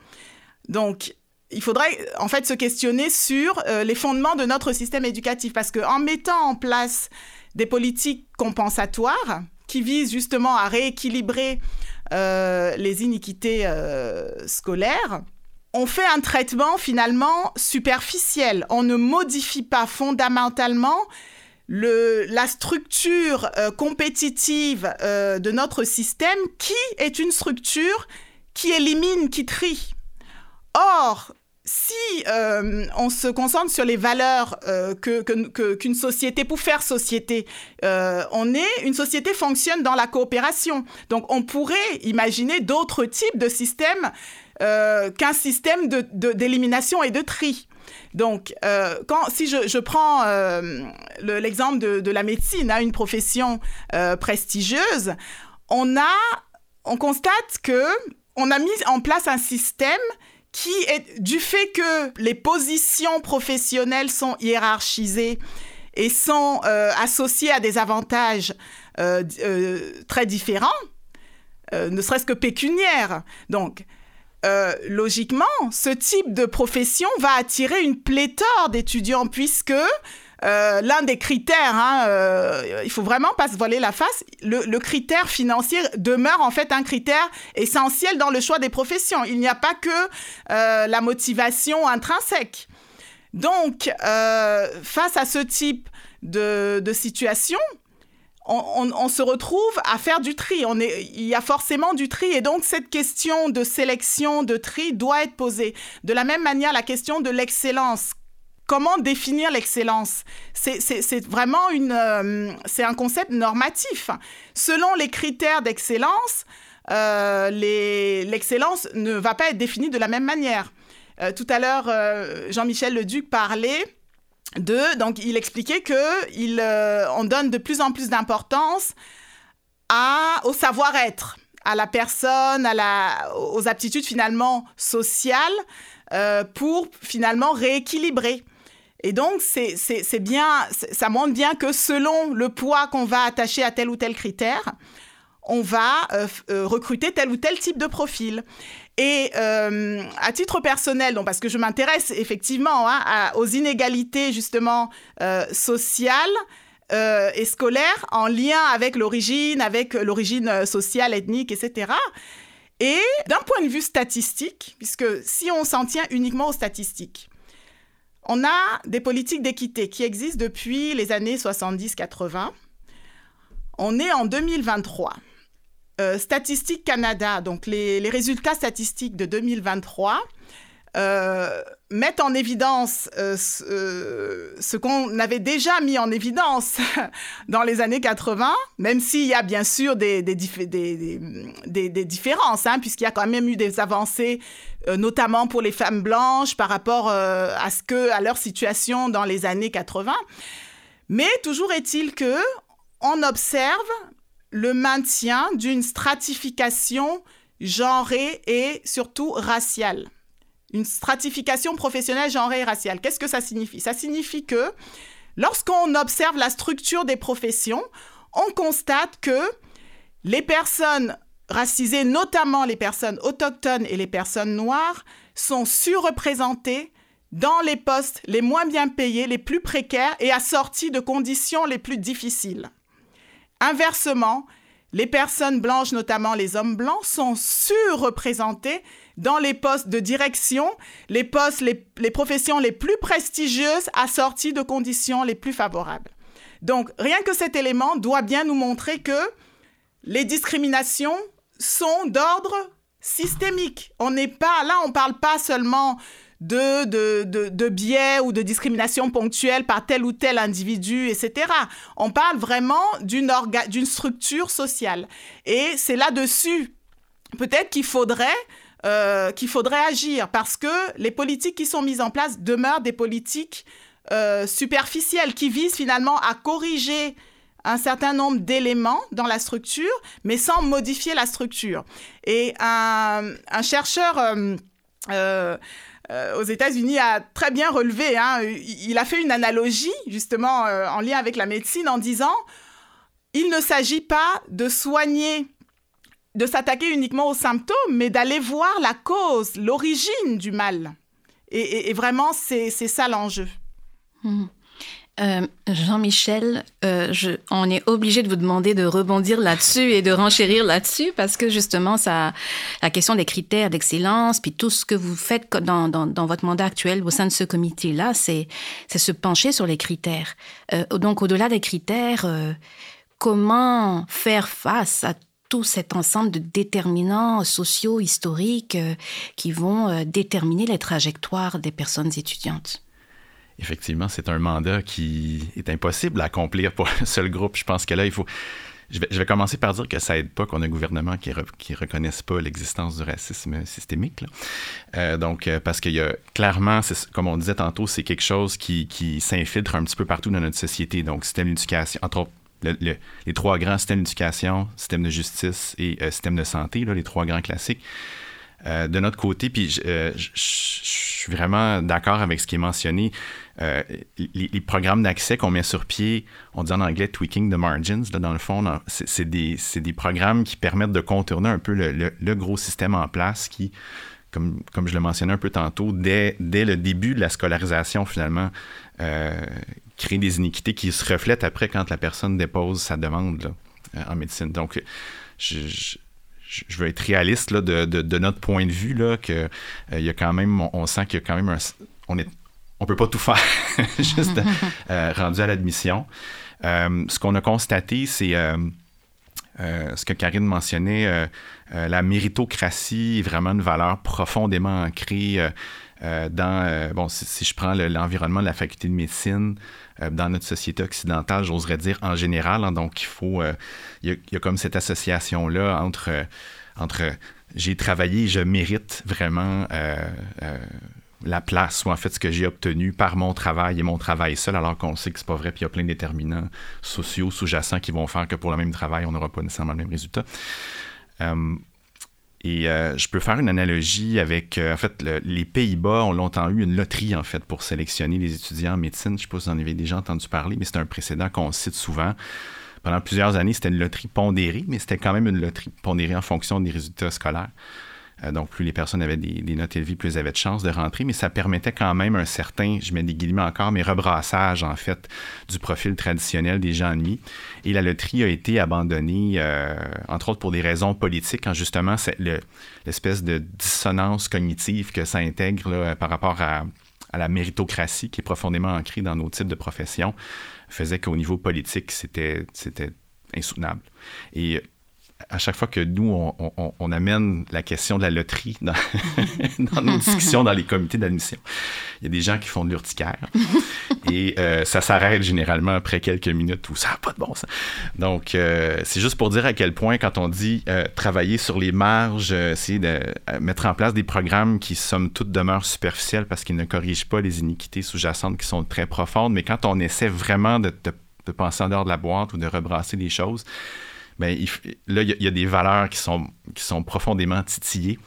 Speaker 3: Donc, il faudrait en fait se questionner sur euh, les fondements de notre système éducatif parce qu'en mettant en place des politiques compensatoires qui visent justement à rééquilibrer euh, les iniquités scolaires, on fait un traitement finalement superficiel. On ne modifie pas fondamentalement la structure euh, compétitive euh, de notre système qui est une structure qui élimine, qui trie. Or, si euh, on se concentre sur les valeurs qu'une société, pour faire société, on est, une société fonctionne dans la coopération. Donc on pourrait imaginer d'autres types de systèmes qu'un système d'élimination et de tri. Donc, euh, quand, si je, prends euh, l'exemple de, la médecine, hein, une profession euh, prestigieuse, on, a, on constate que on a mis en place un système qui est du fait que les positions professionnelles sont hiérarchisées et sont associées à des avantages très différents, ne serait-ce que pécuniaires. Donc, euh, logiquement, ce type de profession va attirer une pléthore d'étudiants puisque euh, l'un des critères, hein, euh, il faut vraiment pas se voiler la face, le, critère financier demeure en fait un critère essentiel dans le choix des professions. Il n'y a pas que la motivation intrinsèque. Donc, face à ce type de situation, on, se retrouve à faire du tri. Il y a forcément du tri. Et donc, cette question de sélection, de tri doit être posée. De la même manière, la question de l'excellence. Comment définir l'excellence? C'est vraiment une, euh, un concept normatif. Selon les critères d'excellence, euh, l'excellence ne va pas être définie de la même manière. Euh, tout à l'heure, Jean-Michel Leduc parlait donc il expliquait que euh, on donne de plus en plus d'importance au savoir-être, à la personne, aux aptitudes finalement sociales euh, pour finalement rééquilibrer. Et donc, c'est bien, ça montre bien que selon le poids qu'on va attacher à tel ou tel critère, on va euh, recruter tel ou tel type de profil. Et euh, à titre personnel, donc parce que je m'intéresse effectivement hein, aux inégalités justement euh, sociales euh, et scolaires en lien avec l'origine, avec l'origine sociale, ethnique, etc. Et d'un point de vue statistique, puisque si on s'en tient uniquement aux statistiques, on a des politiques d'équité qui existent depuis les années 70-80. On est en 2023. Euh, Statistique Canada, donc les, résultats statistiques de 2023, euh, mettent en évidence euh, ce, qu'on avait déjà mis en évidence dans les années 80, même s'il y a bien sûr des, différences, hein, puisqu'il y a quand même eu des avancées, notamment pour les femmes blanches par rapport à, à leur situation dans les années 80. Mais toujours est-il que on observe le maintien d'une stratification genrée et surtout raciale. une stratification professionnelle genrée et raciale. Qu'est-ce que ça signifie? Ça signifie que lorsqu'on observe la structure des professions, on constate que les personnes racisées, notamment les personnes autochtones et les personnes noires, sont surreprésentées dans les postes les moins bien payés, les plus précaires et assortis de conditions les plus difficiles. Inversement, les personnes blanches, notamment les hommes blancs, sont surreprésentés dans les postes de direction, les postes, les, professions les plus prestigieuses assorties de conditions les plus favorables. Donc, rien que cet élément doit bien nous montrer que les discriminations sont d'ordre systémique. On n'est pas là, on ne parle pas seulement de, de, de, biais ou de discrimination ponctuelle par tel ou tel individu, etc. On parle vraiment d'une structure sociale. Et c'est là-dessus, peut-être qu'il faudrait, euh, faudrait agir, parce que les politiques qui sont mises en place demeurent des politiques euh, superficielles, qui visent finalement à corriger un certain nombre d'éléments dans la structure, mais sans modifier la structure. Et un, chercheur... Euh, euh, aux États-Unis a très bien relevé. Hein. Il a fait une analogie justement euh, en lien avec la médecine en disant il ne s'agit pas de soigner, de s'attaquer uniquement aux symptômes, mais d'aller voir la cause, l'origine du mal. Et, vraiment, c'est ça l'enjeu.
Speaker 1: Mmh. Euh, Jean-Michel, euh, on est obligé de vous demander de rebondir là-dessus et de renchérir là-dessus parce que justement, ça, la question des critères d'excellence, puis tout ce que vous faites dans, dans, votre mandat actuel au sein de ce comité-là, c'est se pencher sur les critères. Euh, donc, au-delà des critères, comment faire face à tout cet ensemble de déterminants sociaux, historiques qui vont déterminer les trajectoires des personnes étudiantes?
Speaker 2: Effectivement, c'est un mandat qui est impossible à accomplir pour un seul groupe. Je pense que là, il faut. Je vais, commencer par dire que ça aide pas qu'on ait un gouvernement qui ne reconnaisse pas l'existence du racisme systémique. Euh, donc, euh, parce qu'il y a clairement, comme on disait tantôt, c'est quelque chose qui, s'infiltre un petit peu partout dans notre société. Donc, système d'éducation, entre autres, les trois grands systèmes d'éducation, système de justice et euh, système de santé, là, les trois grands classiques. de notre côté, puis je, suis vraiment d'accord avec ce qui est mentionné. Euh, les, programmes d'accès qu'on met sur pied, on dit en anglais tweaking the margins, dans le fond, c'est des, programmes qui permettent de contourner un peu le, gros système en place qui, comme, je le mentionnais un peu tantôt, dès, le début de la scolarisation, finalement, euh, crée des iniquités qui se reflètent après quand la personne dépose sa demande euh, en médecine. Donc, je, veux être réaliste là, de, de, notre point de vue, là, que, il y a quand même, on, sent qu'il y a quand même un, on est, on peut pas tout faire juste euh, rendu à l'admission. Euh, ce qu'on a constaté, c'est euh, ce que Karine mentionnait, la méritocratie est vraiment une valeur profondément ancrée dans, bon, si, je prends l'environnement de la faculté de médecine, dans notre société occidentale, j'oserais dire en général. Hein, donc, il faut, il y, a comme cette association-là entre, entre j'ai travaillé, je mérite vraiment la place ou en fait ce que j'ai obtenu par mon travail et mon travail seul, alors qu'on sait que c'est pas vrai, puis il y a plein de déterminants sociaux sous-jacents qui vont faire que pour le même travail, on n'aura pas nécessairement le même résultat. Euh, et euh, je peux faire une analogie avec, euh, en fait, les Pays-Bas ont longtemps eu une loterie, en fait, pour sélectionner les étudiants en médecine. Je ne sais pas si vous en avez déjà entendu parler, mais c'est un précédent qu'on cite souvent. Pendant plusieurs années, c'était une loterie pondérée, mais c'était quand même une loterie pondérée en fonction des résultats scolaires. Euh, donc, plus les personnes avaient des, notes élevées, plus elles avaient de chances de rentrer, mais ça permettait quand même un certain, je mets des guillemets encore, mais rebrassage, en fait, du profil traditionnel des gens ennemis. Et la loterie a été abandonnée, euh, entre autres pour des raisons politiques, quand justement, c'est l'espèce de dissonance cognitive que ça intègre par rapport à, à la méritocratie qui est profondément ancrée dans nos types de professions, faisait qu'au niveau politique, c'était insoutenable. Et à chaque fois que nous, on, amène la question de la loterie dans, nos discussions dans les comités d'admission, il y a des gens qui font de l'urticaire et euh, ça s'arrête généralement après quelques minutes où ça n'a pas de bon sens. Donc, euh, c'est juste pour dire à quel point, quand on dit euh, travailler sur les marges, essayer de mettre en place des programmes qui, somme toute, demeurent superficiels parce qu'ils ne corrigent pas les iniquités sous-jacentes qui sont très profondes, mais quand on essaie vraiment de, de penser en dehors de la boîte ou de rebrasser les choses, ben, là, il y, a des valeurs qui sont, qui sont profondément titillées.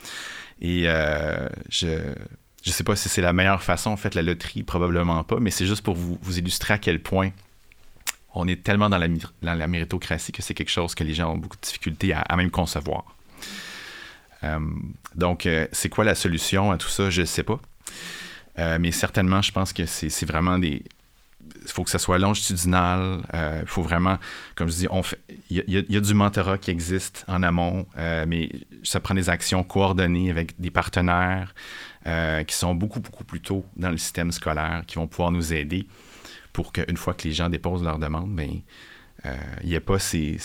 Speaker 2: Et euh, je, je sais pas si c'est la meilleure façon, en fait, la loterie, probablement pas, mais c'est juste pour vous, vous illustrer à quel point on est tellement dans la, dans la méritocratie que c'est quelque chose que les gens ont beaucoup de difficultés à, même concevoir. Euh, donc, euh, c'est quoi la solution à tout ça? Je ne sais pas. Euh, mais certainement, je pense que c'est vraiment des. Il faut que ça soit longitudinal. Il faut vraiment, comme je dis, il y, a du mentorat qui existe en amont, mais ça prend des actions coordonnées avec des partenaires qui sont beaucoup, beaucoup plus tôt dans le système scolaire, qui vont pouvoir nous aider pour qu'une fois que les gens déposent leur demande, euh, il n'y ait pas ces,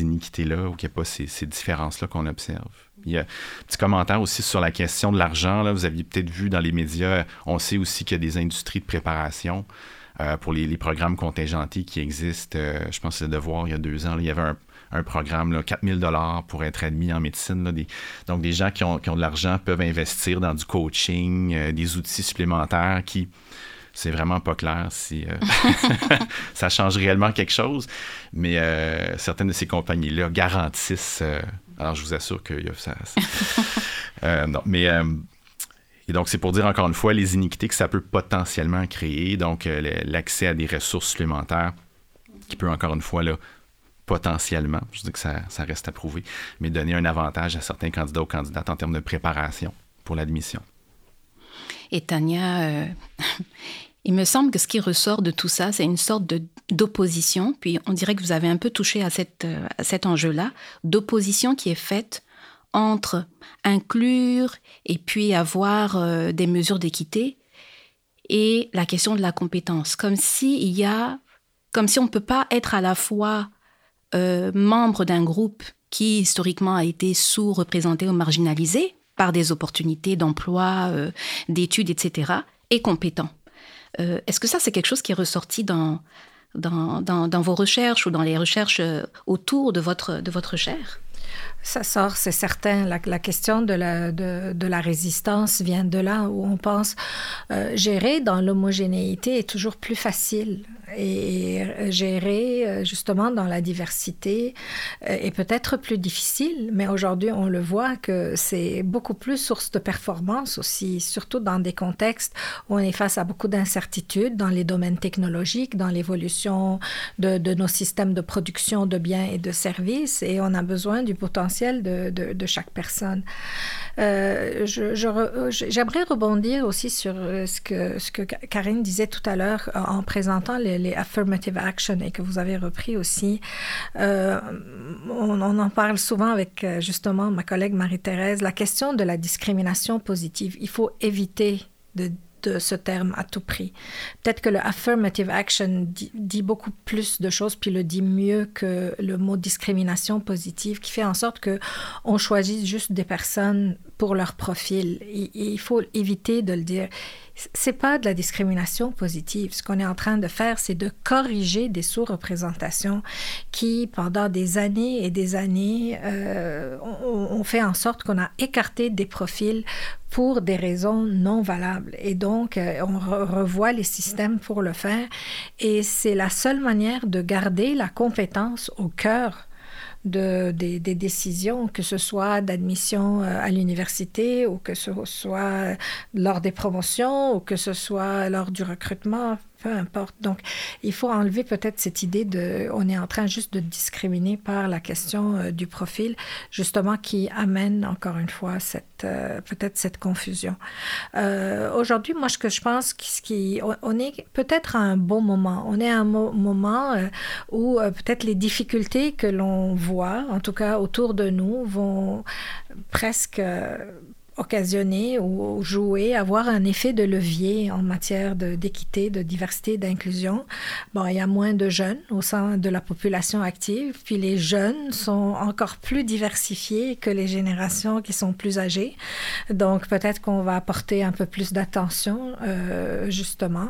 Speaker 2: iniquités-là ou qu'il n'y ait pas ces, différences-là qu'on observe. Il y a un petit commentaire aussi sur la question de l'argent. Vous aviez peut-être vu dans les médias, on sait aussi qu'il y a des industries de préparation euh, pour les, programmes contingentés qui existent. Euh, je pense que c'est le devoir il y a deux ans. il y avait un, programme, là, 4000 dollars pour être admis en médecine. donc, des gens qui ont, qui ont de l'argent peuvent investir dans du coaching, des outils supplémentaires qui c'est vraiment pas clair si euh, ça change réellement quelque chose. Mais euh, certaines de ces compagnies-là garantissent. Euh, alors, je vous assure que ça. non, mais. Et donc, c'est pour dire encore une fois les iniquités que ça peut potentiellement créer. Donc, l'accès à des ressources supplémentaires qui peut encore une fois là, potentiellement, je dis que ça, ça, reste à prouver, mais donner un avantage à certains candidats ou candidates en termes de préparation pour l'admission.
Speaker 1: Et Tania, il me semble que ce qui ressort de tout ça, c'est une sorte d'opposition, puis on dirait que vous avez un peu touché à, cette, euh, cet enjeu-là, d'opposition qui est faite entre inclure et puis avoir euh, des mesures d'équité et la question de la compétence, comme si il y a, comme si on ne peut pas être à la fois euh, membre d'un groupe qui historiquement a été sous-représenté ou marginalisé par des opportunités d'emploi, d'études, etc., et compétent. Euh, est-ce que ça, c'est quelque chose qui est ressorti dans, dans, dans, vos recherches ou dans les recherches euh, autour de votre, de votre chaire?
Speaker 4: Ça sort, c'est certain. La, question de la, résistance vient de là où on pense. Euh, gérer dans l'homogénéité est toujours plus facile. Et gérer euh, justement dans la diversité euh, est peut-être plus difficile, mais aujourd'hui on le voit que c'est beaucoup plus source de performance aussi, surtout dans des contextes où on est face à beaucoup d'incertitudes dans les domaines technologiques, dans l'évolution de, nos systèmes de production de biens et de services, et on a besoin du potentiel de, chaque personne. Euh, J'aimerais rebondir aussi sur ce que, ce que Karine disait tout à l'heure en présentant les affirmative action et que vous avez repris aussi. Euh, on, en parle souvent avec euh, justement ma collègue Marie-Thérèse, la question de la discrimination positive. Il faut éviter de ce terme à tout prix. Peut-être que le affirmative action dit, dit, beaucoup plus de choses, puis le dit mieux que le mot discrimination positive, qui fait en sorte que on choisit juste des personnes pour leur profil. il faut éviter de le dire c'est pas de la discrimination positive. Ce qu'on est en train de faire, c'est de corriger des sous-représentations qui, pendant des années et des années, euh, ont, fait en sorte qu'on a écarté des profils pour des raisons non valables. Et donc, euh, on revoit les systèmes pour le faire. Et c'est la seule manière de garder la compétence au cœur de, des, décisions, que ce soit d'admission euh, à l'université ou que ce soit lors des promotions ou que ce soit lors du recrutement peu importe. Donc, il faut enlever peut-être cette idée de, on est en train juste de discriminer par la question euh, du profil, justement, qui amène encore une fois cette, euh, peut-être cette confusion. Euh, aujourd'hui, moi, ce que je pense, qui, on est peut-être à un bon moment. On est à un moment où peut-être les difficultés que l'on voit, en tout cas autour de nous, vont presque occasionner ou jouer, avoir un effet de levier en matière d'équité, de, diversité, d'inclusion. Bon, il y a moins de jeunes au sein de la population active, puis les jeunes sont encore plus diversifiés que les générations qui sont plus âgées. Donc, peut-être qu'on va apporter un peu plus d'attention, euh, justement.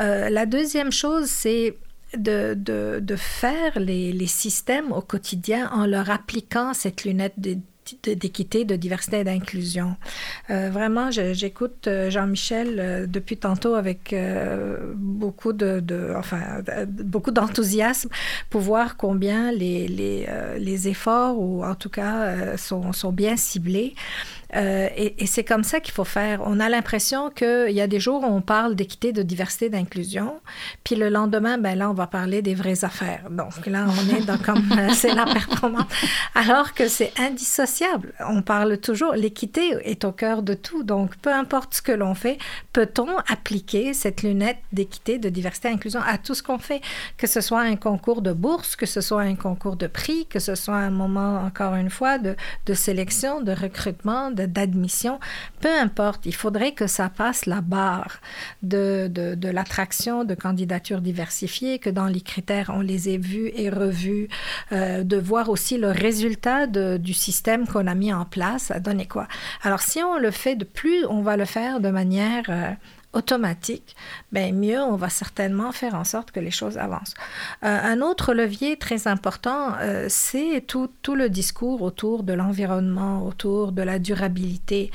Speaker 4: Euh, la deuxième chose, c'est de, de, de, faire les, les, systèmes au quotidien en leur appliquant cette lunette de d'équité, de diversité et d'inclusion. Euh, vraiment, j'écoute euh, Jean-Michel euh, depuis tantôt avec beaucoup de, enfin, beaucoup d'enthousiasme pour voir combien les, les, les, efforts, ou en tout cas, sont, sont bien ciblés. Euh, et, c'est comme ça qu'il faut faire. On a l'impression qu'il y a des jours où on parle d'équité, de diversité, d'inclusion, puis le lendemain, ben là, on va parler des vraies affaires. Donc là, on est dans comme euh, c'est la performance. Alors que c'est indissociable. On parle toujours, l'équité est au cœur de tout. Donc peu importe ce que l'on fait, peut-on appliquer cette lunette d'équité, de diversité, d'inclusion à tout ce qu'on fait, que ce soit un concours de bourse, que ce soit un concours de prix, que ce soit un moment, encore une fois, de, de sélection, de recrutement, d'admission, peu importe, il faudrait que ça passe la barre de, de, l'attraction de candidatures diversifiées, que dans les critères, on les ait vus et revus, euh, de voir aussi le résultat du système qu'on a mis en place, ça donnait quoi? Alors si on le fait de plus, on va le faire de manière... Euh, automatique, ben mieux on va certainement faire en sorte que les choses avancent. Euh, un autre levier très important, euh, c'est tout, tout, le discours autour de l'environnement, autour de la durabilité.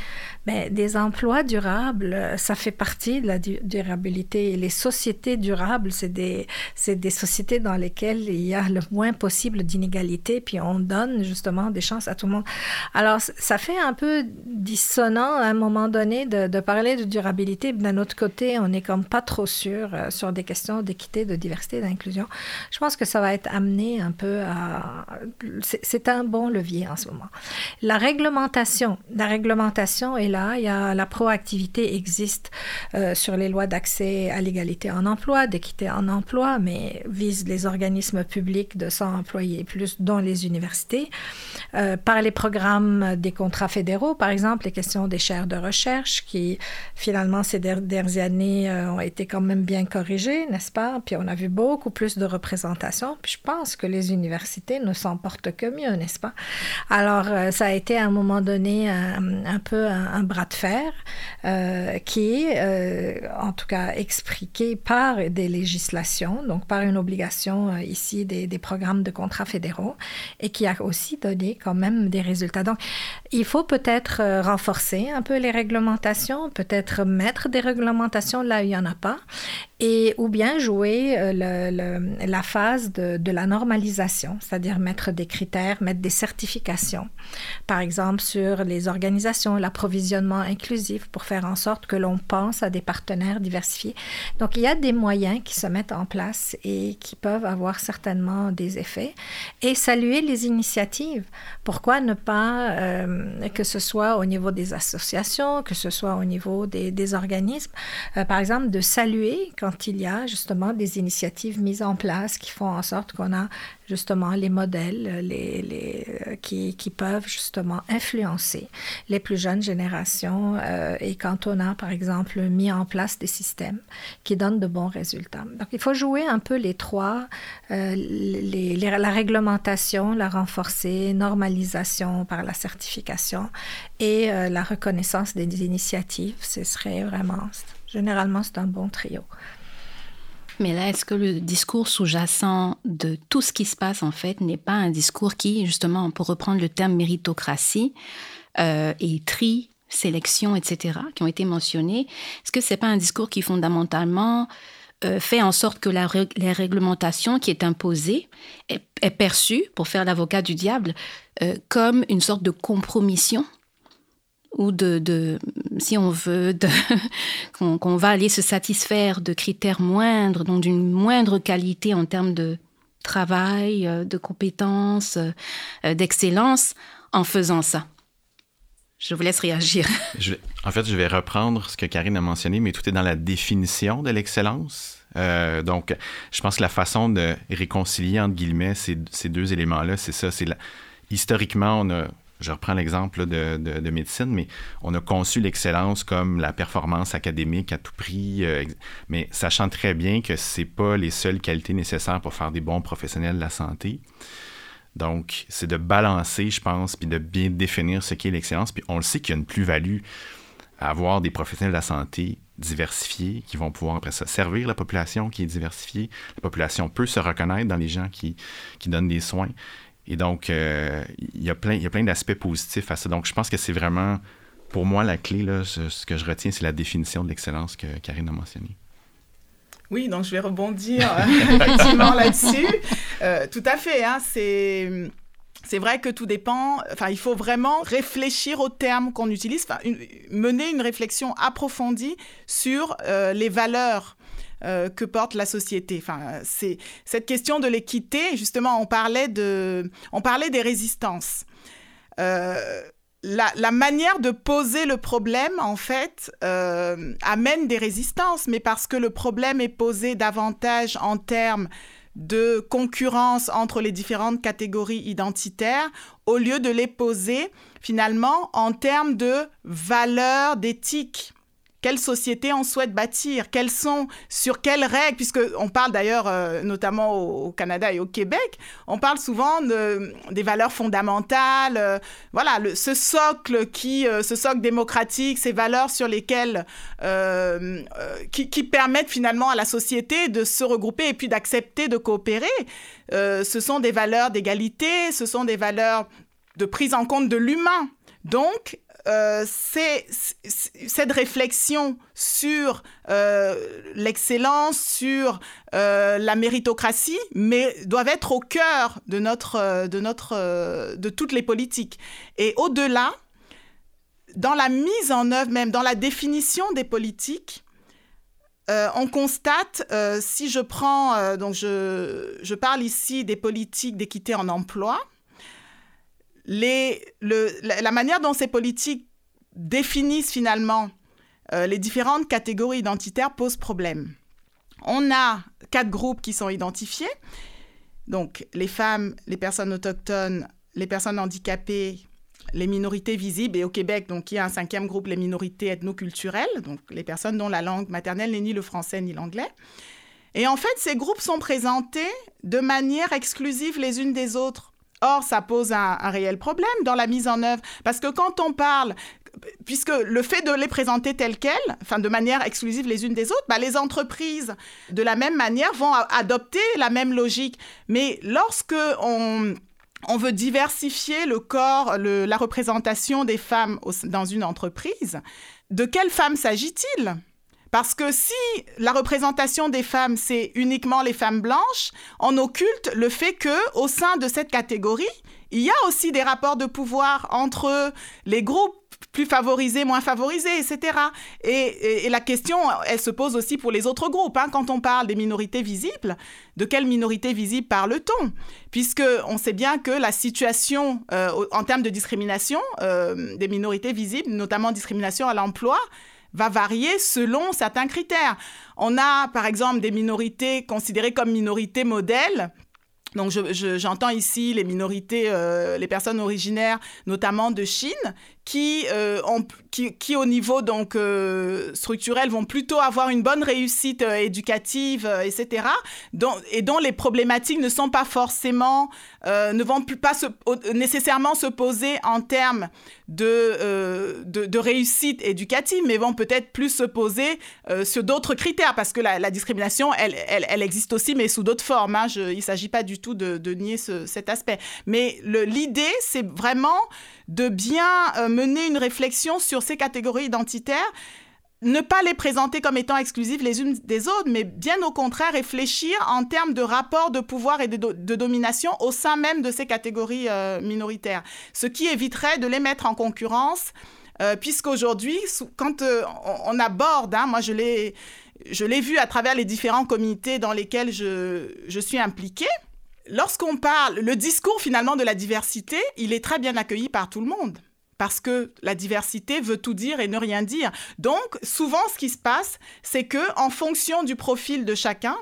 Speaker 4: Ben, des emplois durables, ça fait partie de la durabilité. les sociétés durables, c'est des, des sociétés dans lesquelles il y a le moins possible d'inégalités, puis on donne justement des chances à tout le monde. Alors, ça fait un peu dissonant à un moment donné de, parler de durabilité, d'un autre côté, on n'est comme pas sûr euh, sur des questions d'équité, de diversité, d'inclusion. Je pense que ça va être amené un peu à... C'est un bon levier en ce moment. La réglementation. La réglementation est là. Il y a, la proactivité existe euh, sur les lois d'accès à l'égalité en emploi, d'équité en emploi, mais vise les organismes publics de 100 employés plus, dont les universités. Euh, par les programmes des contrats fédéraux, par exemple, les questions des chaires de recherche qui, finalement, ces dernières années ont été quand même bien corrigées, n'est-ce pas? Puis on a vu beaucoup plus de représentation. Puis je pense que les universités ne s'en portent que mieux, n'est-ce pas? Alors, euh, ça a été à un moment donné un, peu un, bras de fer euh, qui est, en tout cas, expliqué par des législations, donc par une obligation ici des, des programmes de contrats fédéraux et qui a aussi donné quand même des résultats. Donc, il faut peut-être renforcer un peu les réglementations, peut-être mettre des réglementations là où il n'y en a pas, ou bien jouer euh, la phase de, la normalisation, c'est-à-dire mettre des critères, mettre des certifications, par exemple sur les organisations, l'approvisionnement inclusif, pour faire en sorte que l'on pense à des partenaires diversifiés. Donc il y a des moyens qui se mettent en place et qui peuvent avoir certainement des effets. Et saluer les initiatives. Pourquoi ne pas, euh, que ce soit au niveau des associations, que ce soit au niveau des, des organismes, euh, par exemple, de saluer quand il y a justement des initiatives mises en place qui font en sorte qu'on a justement les modèles les, les, euh, qui, peuvent justement influencer les plus jeunes générations euh, et quand on a par exemple mis en place des systèmes qui donnent de bons résultats. Donc il faut jouer un peu les trois, la réglementation, la renforcer, normalisation par la certification et la reconnaissance des initiatives. Ce serait vraiment Généralement, c'est un bon trio.
Speaker 1: Mais là, est-ce que le discours sous-jacent de tout ce qui se passe, en fait, n'est pas un discours qui, justement, pour reprendre le terme méritocratie euh, et tri, sélection, etc., qui ont été mentionnés, est-ce que ce n'est pas un discours qui, fondamentalement, euh, fait en sorte que la, réglementation qui est imposée est, perçue, pour faire l'avocat du diable, euh, comme une sorte de compromission ou de, si on veut, qu'on va aller se satisfaire de critères moindres, donc d'une moindre qualité en termes de travail, euh, de compétences, euh, d'excellence, en faisant ça. Je vous laisse réagir.
Speaker 2: en fait, je vais reprendre ce que Karine a mentionné, mais tout est dans la définition de l'excellence. Euh, donc, je pense que la façon de réconcilier, entre guillemets, ces, ces deux éléments-là, c'est ça. Historiquement, on a je reprends l'exemple de, médecine, mais on a conçu l'excellence comme la performance académique à tout prix, euh, mais sachant très bien que ce pas les seules qualités nécessaires pour faire des bons professionnels de la santé. Donc, c'est de balancer, je pense, puis de bien définir ce qu'est l'excellence. Puis on le sait qu'il y a une plus-value à avoir des professionnels de la santé diversifiés qui vont pouvoir après ça servir la population qui est diversifiée. La population peut se reconnaître dans les gens qui donnent des soins Et donc, il y a plein, il y a plein d'aspects positifs à ça. Donc, je pense que c'est vraiment, pour moi, la clé, là, ce, ce que je retiens, c'est la définition de l'excellence que Karine a mentionnée.
Speaker 3: Oui, donc je vais rebondir effectivement là-dessus. tout à fait, hein, c'est c'est vrai que tout dépend. Enfin, il faut vraiment réfléchir aux termes qu'on utilise, mener une réflexion approfondie sur euh, les valeurs euh, que porte la société. Enfin, c'est cette question de l'équité. Justement, on parlait de, on parlait des résistances. Euh, la, manière de poser le problème, en fait, amène des résistances, mais parce que le problème est posé davantage en termes de concurrence entre les différentes catégories identitaires au lieu de les poser finalement en termes de valeurs, d'éthique quelle société on souhaite bâtir, quelles sont, sur quelles règles, puisque on parle d'ailleurs euh, notamment au, Canada et au Québec, on parle souvent de, des valeurs fondamentales, euh, voilà, ce socle qui, euh, ce socle démocratique, ces valeurs sur lesquelles, qui, qui, permettent finalement à la société de se regrouper et puis d'accepter de coopérer. ce sont des valeurs d'égalité, ce sont des valeurs de prise en compte de l'humain. Donc, euh, cette réflexion sur euh, l'excellence, sur euh, la méritocratie, mais doivent être au cœur de notre, de notre, de toutes les politiques. Et au-delà, dans la mise en œuvre même, dans la définition des politiques, on constate, si je prends, donc je, je, parle ici des politiques d'équité en emploi, la, manière dont ces politiques définissent finalement euh, les différentes catégories identitaires pose problème. On a quatre groupes qui sont identifiés. Donc, les femmes, les personnes autochtones, les personnes handicapées, les minorités visibles, et au Québec, donc, il y a un cinquième groupe, les minorités ethnoculturelles, donc les personnes dont la langue maternelle n'est ni le français ni l'anglais. Et en fait, ces groupes sont présentés de manière exclusive les unes des autres. Or, ça pose un, réel problème dans la mise en œuvre, parce que quand on parle, puisque le fait de les présenter telles quelles, enfin de manière exclusive les unes des autres, bah, les entreprises, de la même manière, vont adopter la même logique. Mais lorsque on, on veut diversifier le corps, la représentation des femmes dans une entreprise, de quelles femmes s'agit-il? Parce que si la représentation des femmes, c'est uniquement les femmes blanches, on occulte le fait que au sein de cette catégorie, il y a aussi des rapports de pouvoir entre les groupes plus favorisés, moins favorisés, etc. Et, la question, elle se pose aussi pour les autres groupes. Hein. Quand on parle des minorités visibles, de quelle minorité visible parle-t-on? Puisque on sait bien que la situation euh, en termes de discrimination euh, des minorités visibles, notamment discrimination à l'emploi, va varier selon certains critères. On a, par exemple, des minorités considérées comme minorités modèles donc j'entends ici les minorités, euh, les personnes originaires, notamment de Chine, qui, euh, ont, qui, qui, au niveau donc euh, structurel vont plutôt avoir une bonne réussite éducative, etc. Dont, et dont les problématiques ne sont pas forcément, ne vont plus pas nécessairement se poser en termes de, de, réussite éducative, mais vont peut-être plus se poser sur d'autres critères, parce que la, discrimination, elle, elle, existe aussi, mais sous d'autres formes. Hein. Il ne s'agit pas du tout de, nier cet aspect. Mais l'idée, c'est vraiment de bien euh, mener une réflexion sur ces catégories identitaires ne pas les présenter comme étant exclusives les unes des autres, mais bien au contraire réfléchir en termes de rapport de pouvoir et de, domination au sein même de ces catégories euh, minoritaires, ce qui éviterait de les mettre en concurrence, euh, puisqu'aujourd'hui, quand on, aborde, hein, moi je l'ai, vu à travers les différents comités dans lesquels je, je suis impliquée, lorsqu'on parle, le discours finalement de la diversité, il est très bien accueilli par tout le monde. Parce que la diversité veut tout dire et ne rien dire. Donc, souvent, ce qui se passe, c'est que, en fonction du profil de chacun,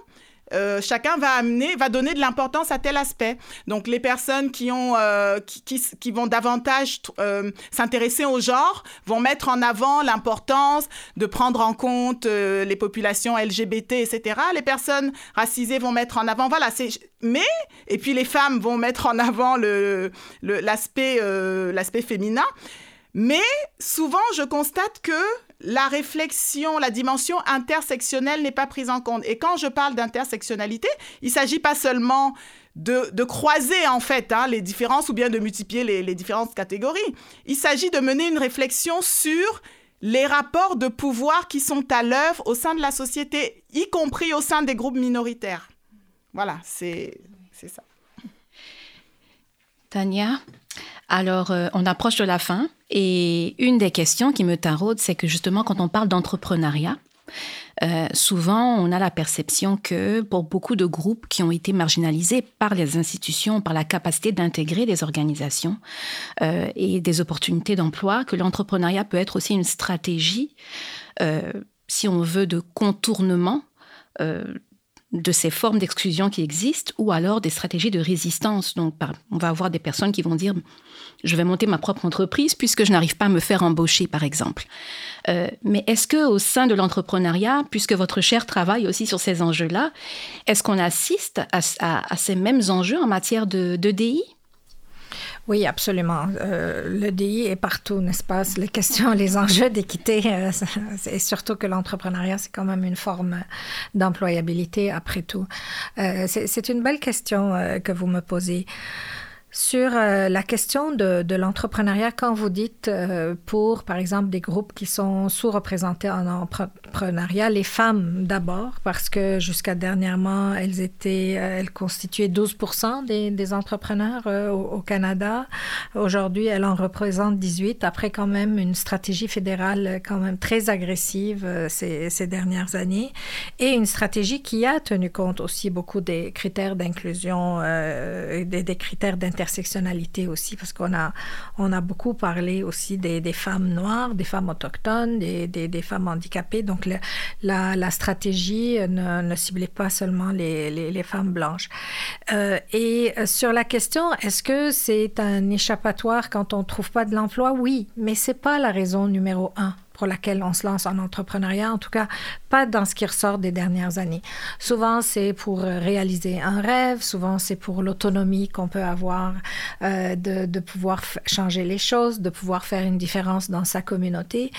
Speaker 3: euh, chacun va amener, va donner de l'importance à tel aspect. Donc les personnes qui ont, euh, qui, vont davantage euh, s'intéresser au genre vont mettre en avant l'importance de prendre en compte les populations LGBT, etc. Les personnes racisées vont mettre en avant, voilà, mais et puis les femmes vont mettre en avant l'aspect, l'aspect féminin. Mais souvent, je constate que la réflexion, la dimension intersectionnelle n'est pas prise en compte. Et quand je parle d'intersectionnalité, il ne s'agit pas seulement de, croiser en fait hein, les différences ou bien de multiplier les, différentes catégories. Il s'agit de mener une réflexion sur les rapports de pouvoir qui sont à l'œuvre au sein de la société, y compris au sein des groupes minoritaires. Voilà, c'est ça.
Speaker 1: Tania, alors euh, on approche de la fin et une des questions qui me taraude, c'est que justement quand on parle d'entrepreneuriat, euh, souvent, on a la perception que pour beaucoup de groupes qui ont été marginalisés par les institutions, par la capacité d'intégrer des organisations euh, et des opportunités d'emploi, que l'entrepreneuriat peut être aussi une stratégie, si on veut, de contournement de ces formes d'exclusion qui existent ou alors des stratégies de résistance. Donc, on va avoir des personnes qui vont dire je vais monter ma propre entreprise puisque je n'arrive pas à me faire embaucher, par exemple. Euh, mais est-ce que au sein de l'entrepreneuriat, puisque votre cher travaille aussi sur ces enjeux-là, est-ce qu'on assiste à, ces mêmes enjeux en matière de, DI
Speaker 4: oui, absolument. Euh, le DI est partout, n'est-ce pas? Les questions, les enjeux d'équité, euh, et surtout que l'entrepreneuriat, c'est quand même une forme d'employabilité après tout. Euh, c'est une belle question que vous me posez. Sur euh, la question de, l'entrepreneuriat, quand vous dites euh, pour, par exemple, des groupes qui sont sous-représentés en entrepreneuriat, les femmes d'abord, parce que jusqu'à dernièrement, elles étaient, euh, elles constituaient 12 des, des, entrepreneurs au, Canada. Aujourd'hui, elles en représentent 18, après quand même une stratégie fédérale quand même très agressive ces, dernières années, et une stratégie qui a tenu compte aussi beaucoup des critères d'inclusion, des, des critères d'intervention intersectionnalité aussi, parce qu'on a, on a beaucoup parlé aussi des, femmes noires, des femmes autochtones, des, des, femmes handicapées. Donc, la, la, stratégie ne, ne, ciblait pas seulement les, les, femmes blanches. Euh, et sur la question, est-ce que c'est un échappatoire quand on ne trouve pas de l'emploi? Oui, mais c'est pas la raison numéro un pour laquelle on se lance en entrepreneuriat, en tout cas pas dans ce qui ressort des dernières années. Souvent, c'est pour réaliser un rêve, souvent c'est pour l'autonomie qu'on peut avoir euh, de, pouvoir changer les choses, de pouvoir faire une différence dans sa communauté.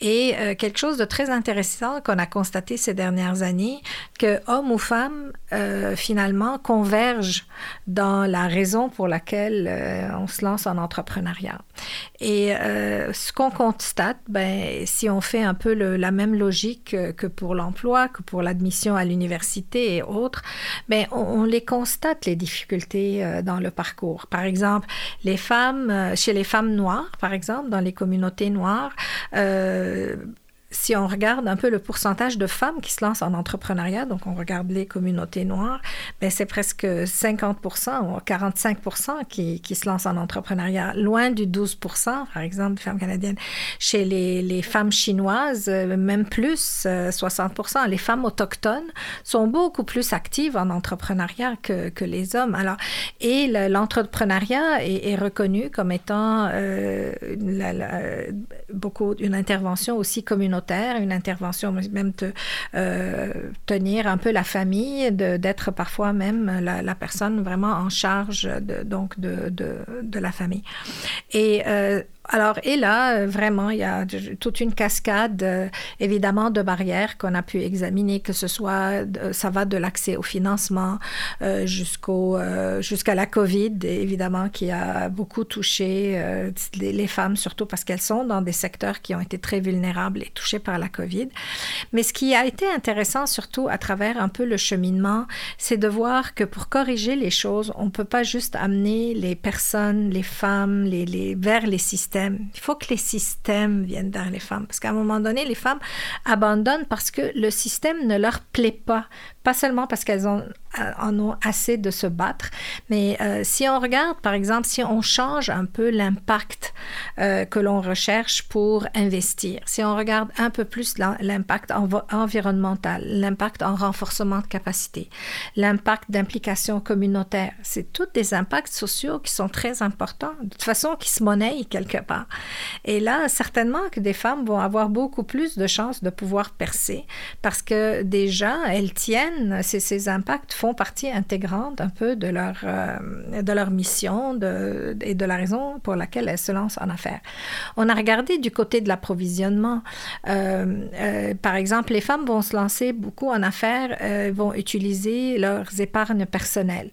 Speaker 4: Et euh, quelque chose de très intéressant qu'on a constaté ces dernières années, que hommes ou femmes, euh, finalement, convergent dans la raison pour laquelle euh, on se lance en entrepreneuriat. Et euh, ce qu'on constate, ben, si on fait un peu la même logique que pour l'emploi, que pour l'admission à l'université et autres, ben, on, les constate, les difficultés euh, dans le parcours. Par exemple, euh, chez les femmes noires, par exemple, dans les communautés noires, euh, si on regarde un peu le pourcentage de femmes qui se lancent en entrepreneuriat, donc on regarde les communautés noires, ben c'est presque 50% ou 45 qui, qui, se lancent en entrepreneuriat, loin du 12 par exemple, des femmes canadiennes. Chez les, les femmes chinoises, euh, même plus, 60% euh, Les femmes autochtones sont beaucoup plus actives en entrepreneuriat que, que les hommes. Alors, et l'entrepreneuriat est, reconnu comme étant euh, beaucoup une intervention aussi communautaire une intervention, même de euh, tenir un peu la famille, d'être parfois même la, personne vraiment en charge de, donc de la famille. Et euh, alors, et là, euh, vraiment, il y a toute une cascade, euh, évidemment, de barrières qu'on a pu examiner, que ce soit, ça va de l'accès au financement euh, jusqu'au, jusqu'à la COVID, évidemment, qui a beaucoup touché les, femmes, surtout parce qu'elles sont dans des secteurs qui ont été très vulnérables et touchés par la COVID. Mais ce qui a été intéressant, surtout à travers un peu le cheminement, c'est de voir que pour corriger les choses, on ne peut pas juste amener les personnes, les femmes, les, vers les systèmes il faut que les systèmes viennent vers les femmes. Parce qu'à un moment donné, les femmes abandonnent parce que le système ne leur plaît pas. Pas seulement parce qu'elles ont en ont assez de se battre. Mais euh, si on regarde, par exemple, si on change un peu l'impact euh, que l'on recherche pour investir, si on regarde un peu plus l'impact environnemental, l'impact en renforcement de capacité, l'impact d'implication communautaire, c'est tous des impacts sociaux qui sont très importants, de toute façon qui se monnaient quelque part. Et là, certainement que des femmes vont avoir beaucoup plus de chances de pouvoir percer parce que déjà, elles tiennent ces, ces impacts font partie intégrante un peu de leur, euh, de leur mission et de la raison pour laquelle elles se lancent en affaires. On a regardé du côté de l'approvisionnement. Euh, euh, par exemple, les femmes vont se lancer beaucoup en affaires, vont utiliser leurs épargnes personnelles.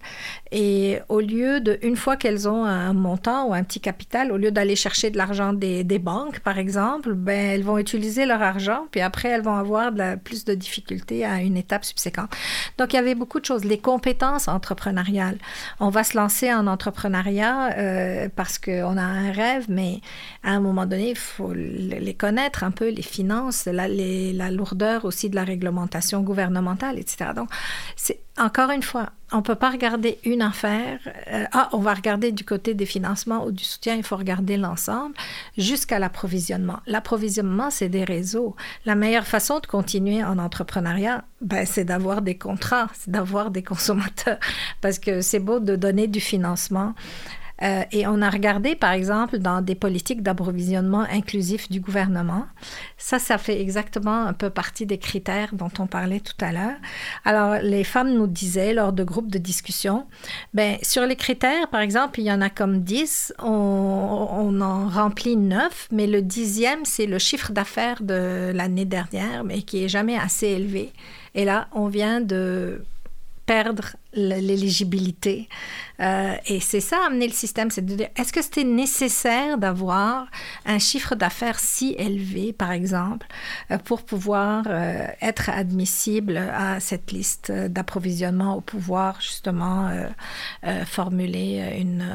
Speaker 4: Et au lieu de, une fois qu'elles ont un montant ou un petit capital, au lieu d'aller chercher de l'argent des, banques, par exemple, ben, elles vont utiliser leur argent, puis après, elles vont avoir plus de difficultés à une étape subséquente. Donc, il y avait beaucoup de choses. Les compétences entrepreneuriales. On va se lancer en entrepreneuriat euh, parce qu'on a un rêve, mais à un moment donné, il faut les connaître un peu, les finances, la, la lourdeur aussi de la réglementation gouvernementale, etc. Donc, c'est encore une fois, on ne peut pas regarder une affaire. Euh, ah, on va regarder du côté des financements ou du soutien, il faut regarder l'ensemble jusqu'à l'approvisionnement. L'approvisionnement, c'est des réseaux. La meilleure façon de continuer en entrepreneuriat, ben, c'est d'avoir des contrats, c'est d'avoir des consommateurs. Parce que c'est beau de donner du financement. Euh, et on a regardé, par exemple, dans des politiques d'approvisionnement inclusif du gouvernement. Ça, ça fait exactement un peu partie des critères dont on parlait tout à l'heure. Alors, les femmes nous disaient lors de groupes de discussion, ben, sur les critères, par exemple, il y en a comme 10, on, en remplit 9, mais le dixième, c'est le chiffre d'affaires de l'année dernière, mais qui est jamais assez élevé. Et là, on vient de perdre l'éligibilité. Euh, et c'est ça, amener le système, c'est de dire, est-ce que c'était nécessaire d'avoir un chiffre d'affaires si élevé, par exemple, euh, pour pouvoir euh, être admissible à cette liste d'approvisionnement, au pouvoir justement formuler une,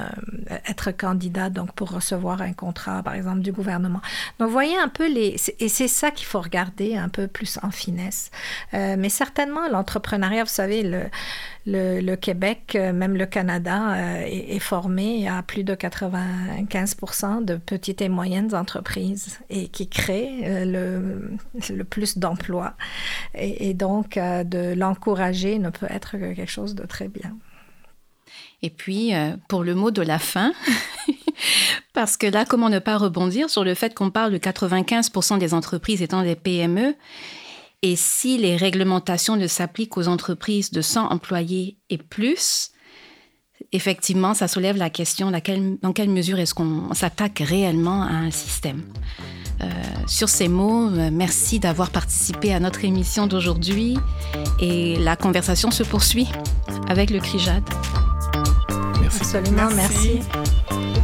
Speaker 4: être candidat donc pour recevoir un contrat, par exemple, du gouvernement. Donc, voyez un peu les, et c'est ça qu'il faut regarder un peu plus en finesse. mais certainement, l'entrepreneuriat, vous savez, le, le, Québec, euh, même le Canada, euh, est, formé à plus de 95% de petites et moyennes entreprises et qui créent euh, le, plus d'emplois. Et, donc, de l'encourager ne peut être que quelque chose de très bien.
Speaker 1: Et puis, pour le mot de la fin, parce que là, comment ne pas rebondir sur le fait qu'on parle de 95% des entreprises étant des PME et si les réglementations ne s'appliquent aux entreprises de 100 employés et plus, effectivement, ça soulève la question laquelle, dans quelle mesure est-ce qu'on s'attaque réellement à un système. Euh, sur ces mots, euh, merci d'avoir participé à notre émission d'aujourd'hui et la conversation se poursuit avec le CRIJAD.
Speaker 2: Merci.
Speaker 4: Absolument, merci. merci.